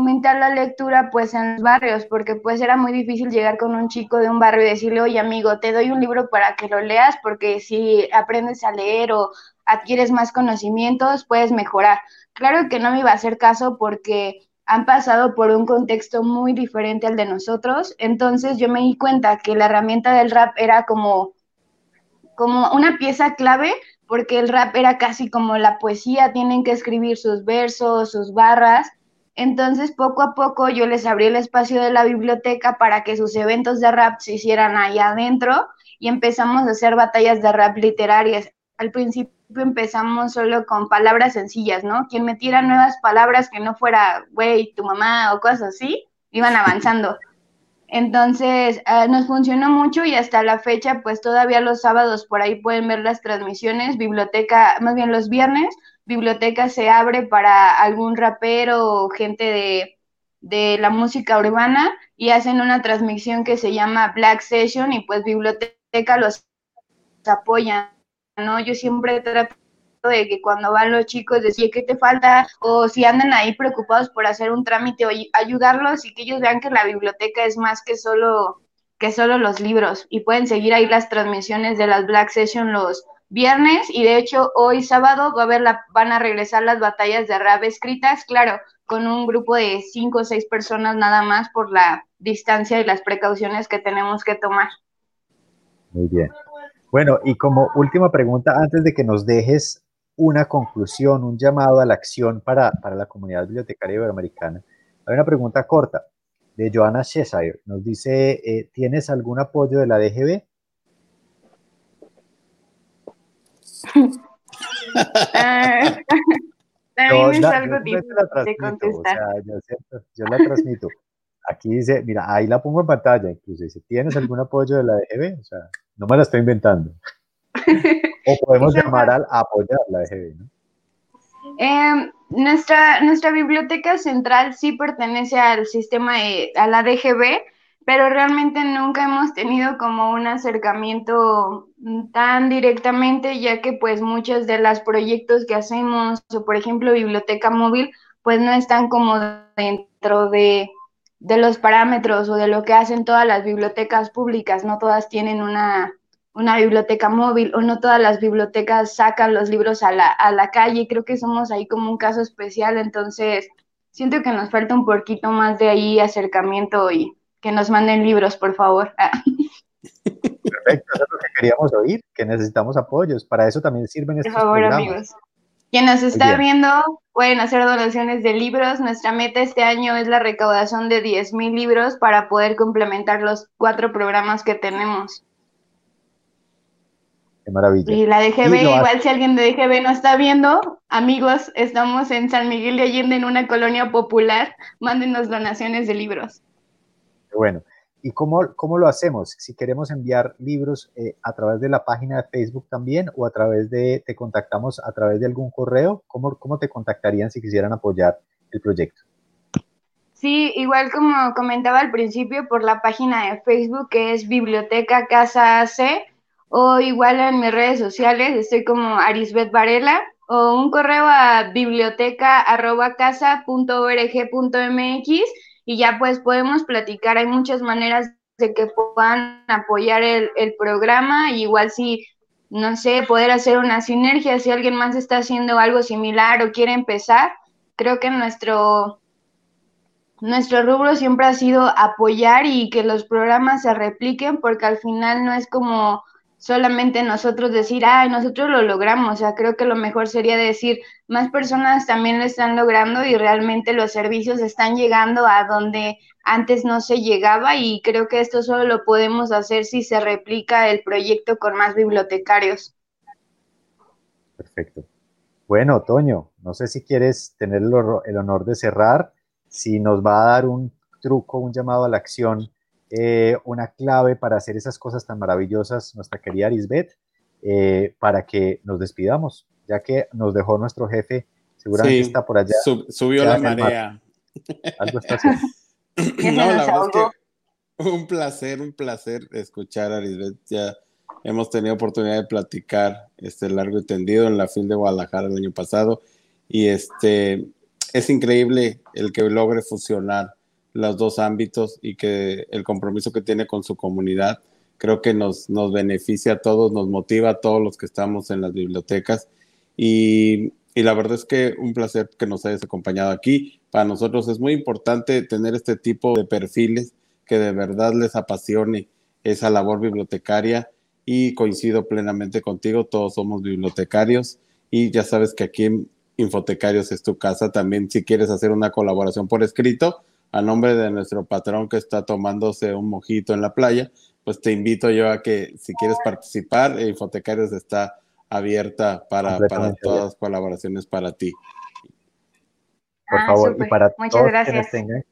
Speaker 5: fomentar la lectura pues en los barrios, porque pues era muy difícil llegar con un chico de un barrio y decirle, oye amigo, te doy un libro para que lo leas, porque si aprendes a leer o adquieres más conocimientos, puedes mejorar. Claro que no me iba a hacer caso porque han pasado por un contexto muy diferente al de nosotros, entonces yo me di cuenta que la herramienta del rap era como, como una pieza clave porque el rap era casi como la poesía, tienen que escribir sus versos, sus barras, Entonces, poco a poco yo les abrí el espacio de la biblioteca para que sus eventos de rap se hicieran allá adentro y empezamos a hacer batallas de rap literarias. Al principio empezamos solo con palabras sencillas, ¿no? Quien metiera nuevas palabras que no fuera, güey, tu mamá o cosas así, iban avanzando. Entonces, ah, nos funcionó mucho y hasta la fecha, pues todavía los sábados por ahí pueden ver las transmisiones, biblioteca, más bien los viernes, biblioteca se abre para algún rapero o gente de, de la música urbana y hacen una transmisión que se llama Black Session y pues biblioteca los apoya, ¿no? Yo siempre trato de que cuando van los chicos decir qué te falta o si andan ahí preocupados por hacer un trámite o ayudarlos y que ellos vean que la biblioteca es más que solo que solo los libros y pueden seguir ahí las transmisiones de las Black Session los viernes y de hecho hoy sábado va a haber la, van a regresar las batallas de rap escritas, claro, con un grupo de cinco o seis personas nada más por la distancia y las precauciones que tenemos que tomar.
Speaker 2: Muy bien. Bueno, y como última pregunta, antes de que nos dejes una conclusión, un llamado a la acción para, la comunidad bibliotecaria iberoamericana. Hay una pregunta corta de Joana Cheshire. Nos dice, eh, ¿tienes algún apoyo de la DGB?
Speaker 5: yo, es algo de contestar.
Speaker 2: yo, la transmito. Aquí dice, mira, ahí la pongo en pantalla, incluso dice, ¿tienes algún apoyo de la DGB? O sea, no me la estoy inventando. O podemos llamar a, apoyar la EGB, ¿no?
Speaker 5: Em, nuestra, nuestra biblioteca central sí pertenece al sistema, a la DGB, pero realmente nunca hemos tenido como un acercamiento tan directamente, ya que pues muchos de los proyectos que hacemos, o por ejemplo biblioteca móvil, pues no están como dentro de, de los parámetros o de lo que hacen todas las bibliotecas públicas, no todas tienen una una biblioteca móvil o no todas las bibliotecas sacan los libros a la, a la calle. Creo que somos ahí como un caso especial, entonces siento que nos falta un poquito más de ahí acercamiento y que nos manden libros, por favor.
Speaker 2: Perfecto, eso es lo que queríamos oír, que necesitamos apoyos. Para eso también sirven estos Por favor, amigos.
Speaker 5: Quien nos está viendo pueden hacer donaciones de libros. Nuestra meta este año es la recaudación de 10 mil libros para poder complementar los cuatro programas que tenemos
Speaker 2: maravilla.
Speaker 5: Y la DGB, igual si alguien de DGB no está viendo, amigos, estamos en San Miguel de Allende en una colonia popular, mándenos donaciones de libros.
Speaker 2: Bueno, ¿y cómo, cómo lo hacemos? Si queremos enviar libros eh, a través de la página de Facebook también o a través de, te contactamos a través de algún correo, ¿cómo, cómo te contactarían si quisieran apoyar el proyecto?
Speaker 5: Sí, igual como comentaba al principio, por la página de Facebook que es Biblioteca Casa AC, o igual en mis redes sociales estoy como Arisbet Varela o un correo a biblioteca.casa.org.mx y ya pues podemos platicar. Hay muchas maneras de que puedan apoyar el, el programa, igual si, no sé, poder hacer una sinergia, si alguien más está haciendo algo similar o quiere empezar, creo que nuestro, nuestro rubro siempre ha sido apoyar y que los programas se repliquen porque al final no es como solamente nosotros decir, ay, nosotros lo logramos. O sea, creo que lo mejor sería decir, más personas también lo están logrando y realmente los servicios están llegando a donde antes no se llegaba y creo que esto solo lo podemos hacer si se replica el proyecto con más bibliotecarios.
Speaker 2: Perfecto. Bueno, Toño, no sé si quieres tener el, honor de cerrar, si nos va a dar un truco, un llamado a la acción eh, una clave para hacer esas cosas tan maravillosas, nuestra querida Arisbet, eh, para que nos despidamos, ya que nos dejó nuestro jefe, seguramente está por allá.
Speaker 3: subió la marea.
Speaker 2: Algo está haciendo.
Speaker 3: no, la verdad es que un placer, un placer escuchar a Arisbet. Ya hemos tenido oportunidad de platicar este largo y tendido en la fin de Guadalajara el año pasado y este es increíble el que logre fusionar los dos ámbitos y que el compromiso que tiene con su comunidad creo que nos, nos beneficia a todos, nos motiva a todos los que estamos en las bibliotecas y, y la verdad es que un placer que nos hayas acompañado aquí. Para nosotros es muy importante tener este tipo de perfiles que de verdad les apasione esa labor bibliotecaria y coincido plenamente contigo, todos somos bibliotecarios y ya sabes que aquí en Infotecarios es tu casa. También si quieres hacer una colaboración por escrito, a nombre de nuestro patrón que está tomándose un mojito en la playa, pues te invito yo a que si quieres participar, Infotecarios está abierta para, para todas las colaboraciones para ti.
Speaker 2: Por ah, favor, y para todos quienes tengan,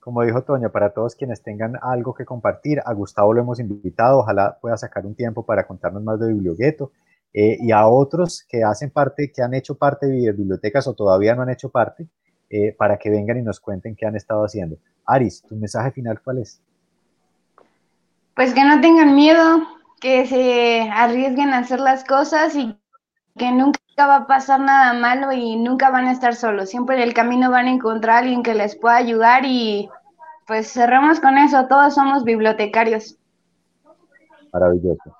Speaker 2: como dijo Toño, para todos quienes tengan algo que compartir, a Gustavo lo hemos invitado, ojalá pueda sacar un tiempo para contarnos más de Bibliogueto, eh, y a otros que hacen parte, que han hecho parte de bibliotecas o todavía no han hecho parte, eh, para que vengan y nos cuenten qué han estado haciendo. Aris, ¿tu mensaje final cuál es?
Speaker 5: Pues que no tengan miedo, que se arriesguen a hacer las cosas y que nunca va a pasar nada malo y nunca van a estar solos. Siempre en el camino van a encontrar a alguien que les pueda ayudar y pues cerramos con eso. Todos somos bibliotecarios.
Speaker 2: Maravilloso.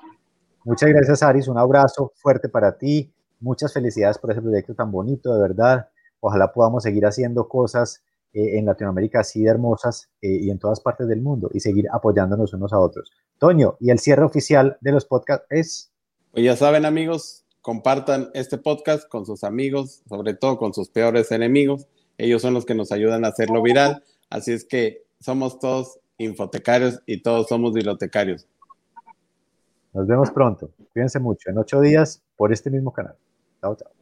Speaker 2: Muchas gracias, Aris. Un abrazo fuerte para ti. Muchas felicidades por ese proyecto tan bonito, de verdad. Ojalá podamos seguir haciendo cosas eh, en Latinoamérica así de hermosas eh, y en todas partes del mundo y seguir apoyándonos unos a otros. Toño, y el cierre oficial de los podcasts es...
Speaker 3: Pues ya saben amigos, compartan este podcast con sus amigos, sobre todo con sus peores enemigos. Ellos son los que nos ayudan a hacerlo viral. Así es que somos todos infotecarios y todos somos bibliotecarios.
Speaker 2: Nos vemos pronto. Cuídense mucho. En ocho días por este mismo canal. Chao, chao.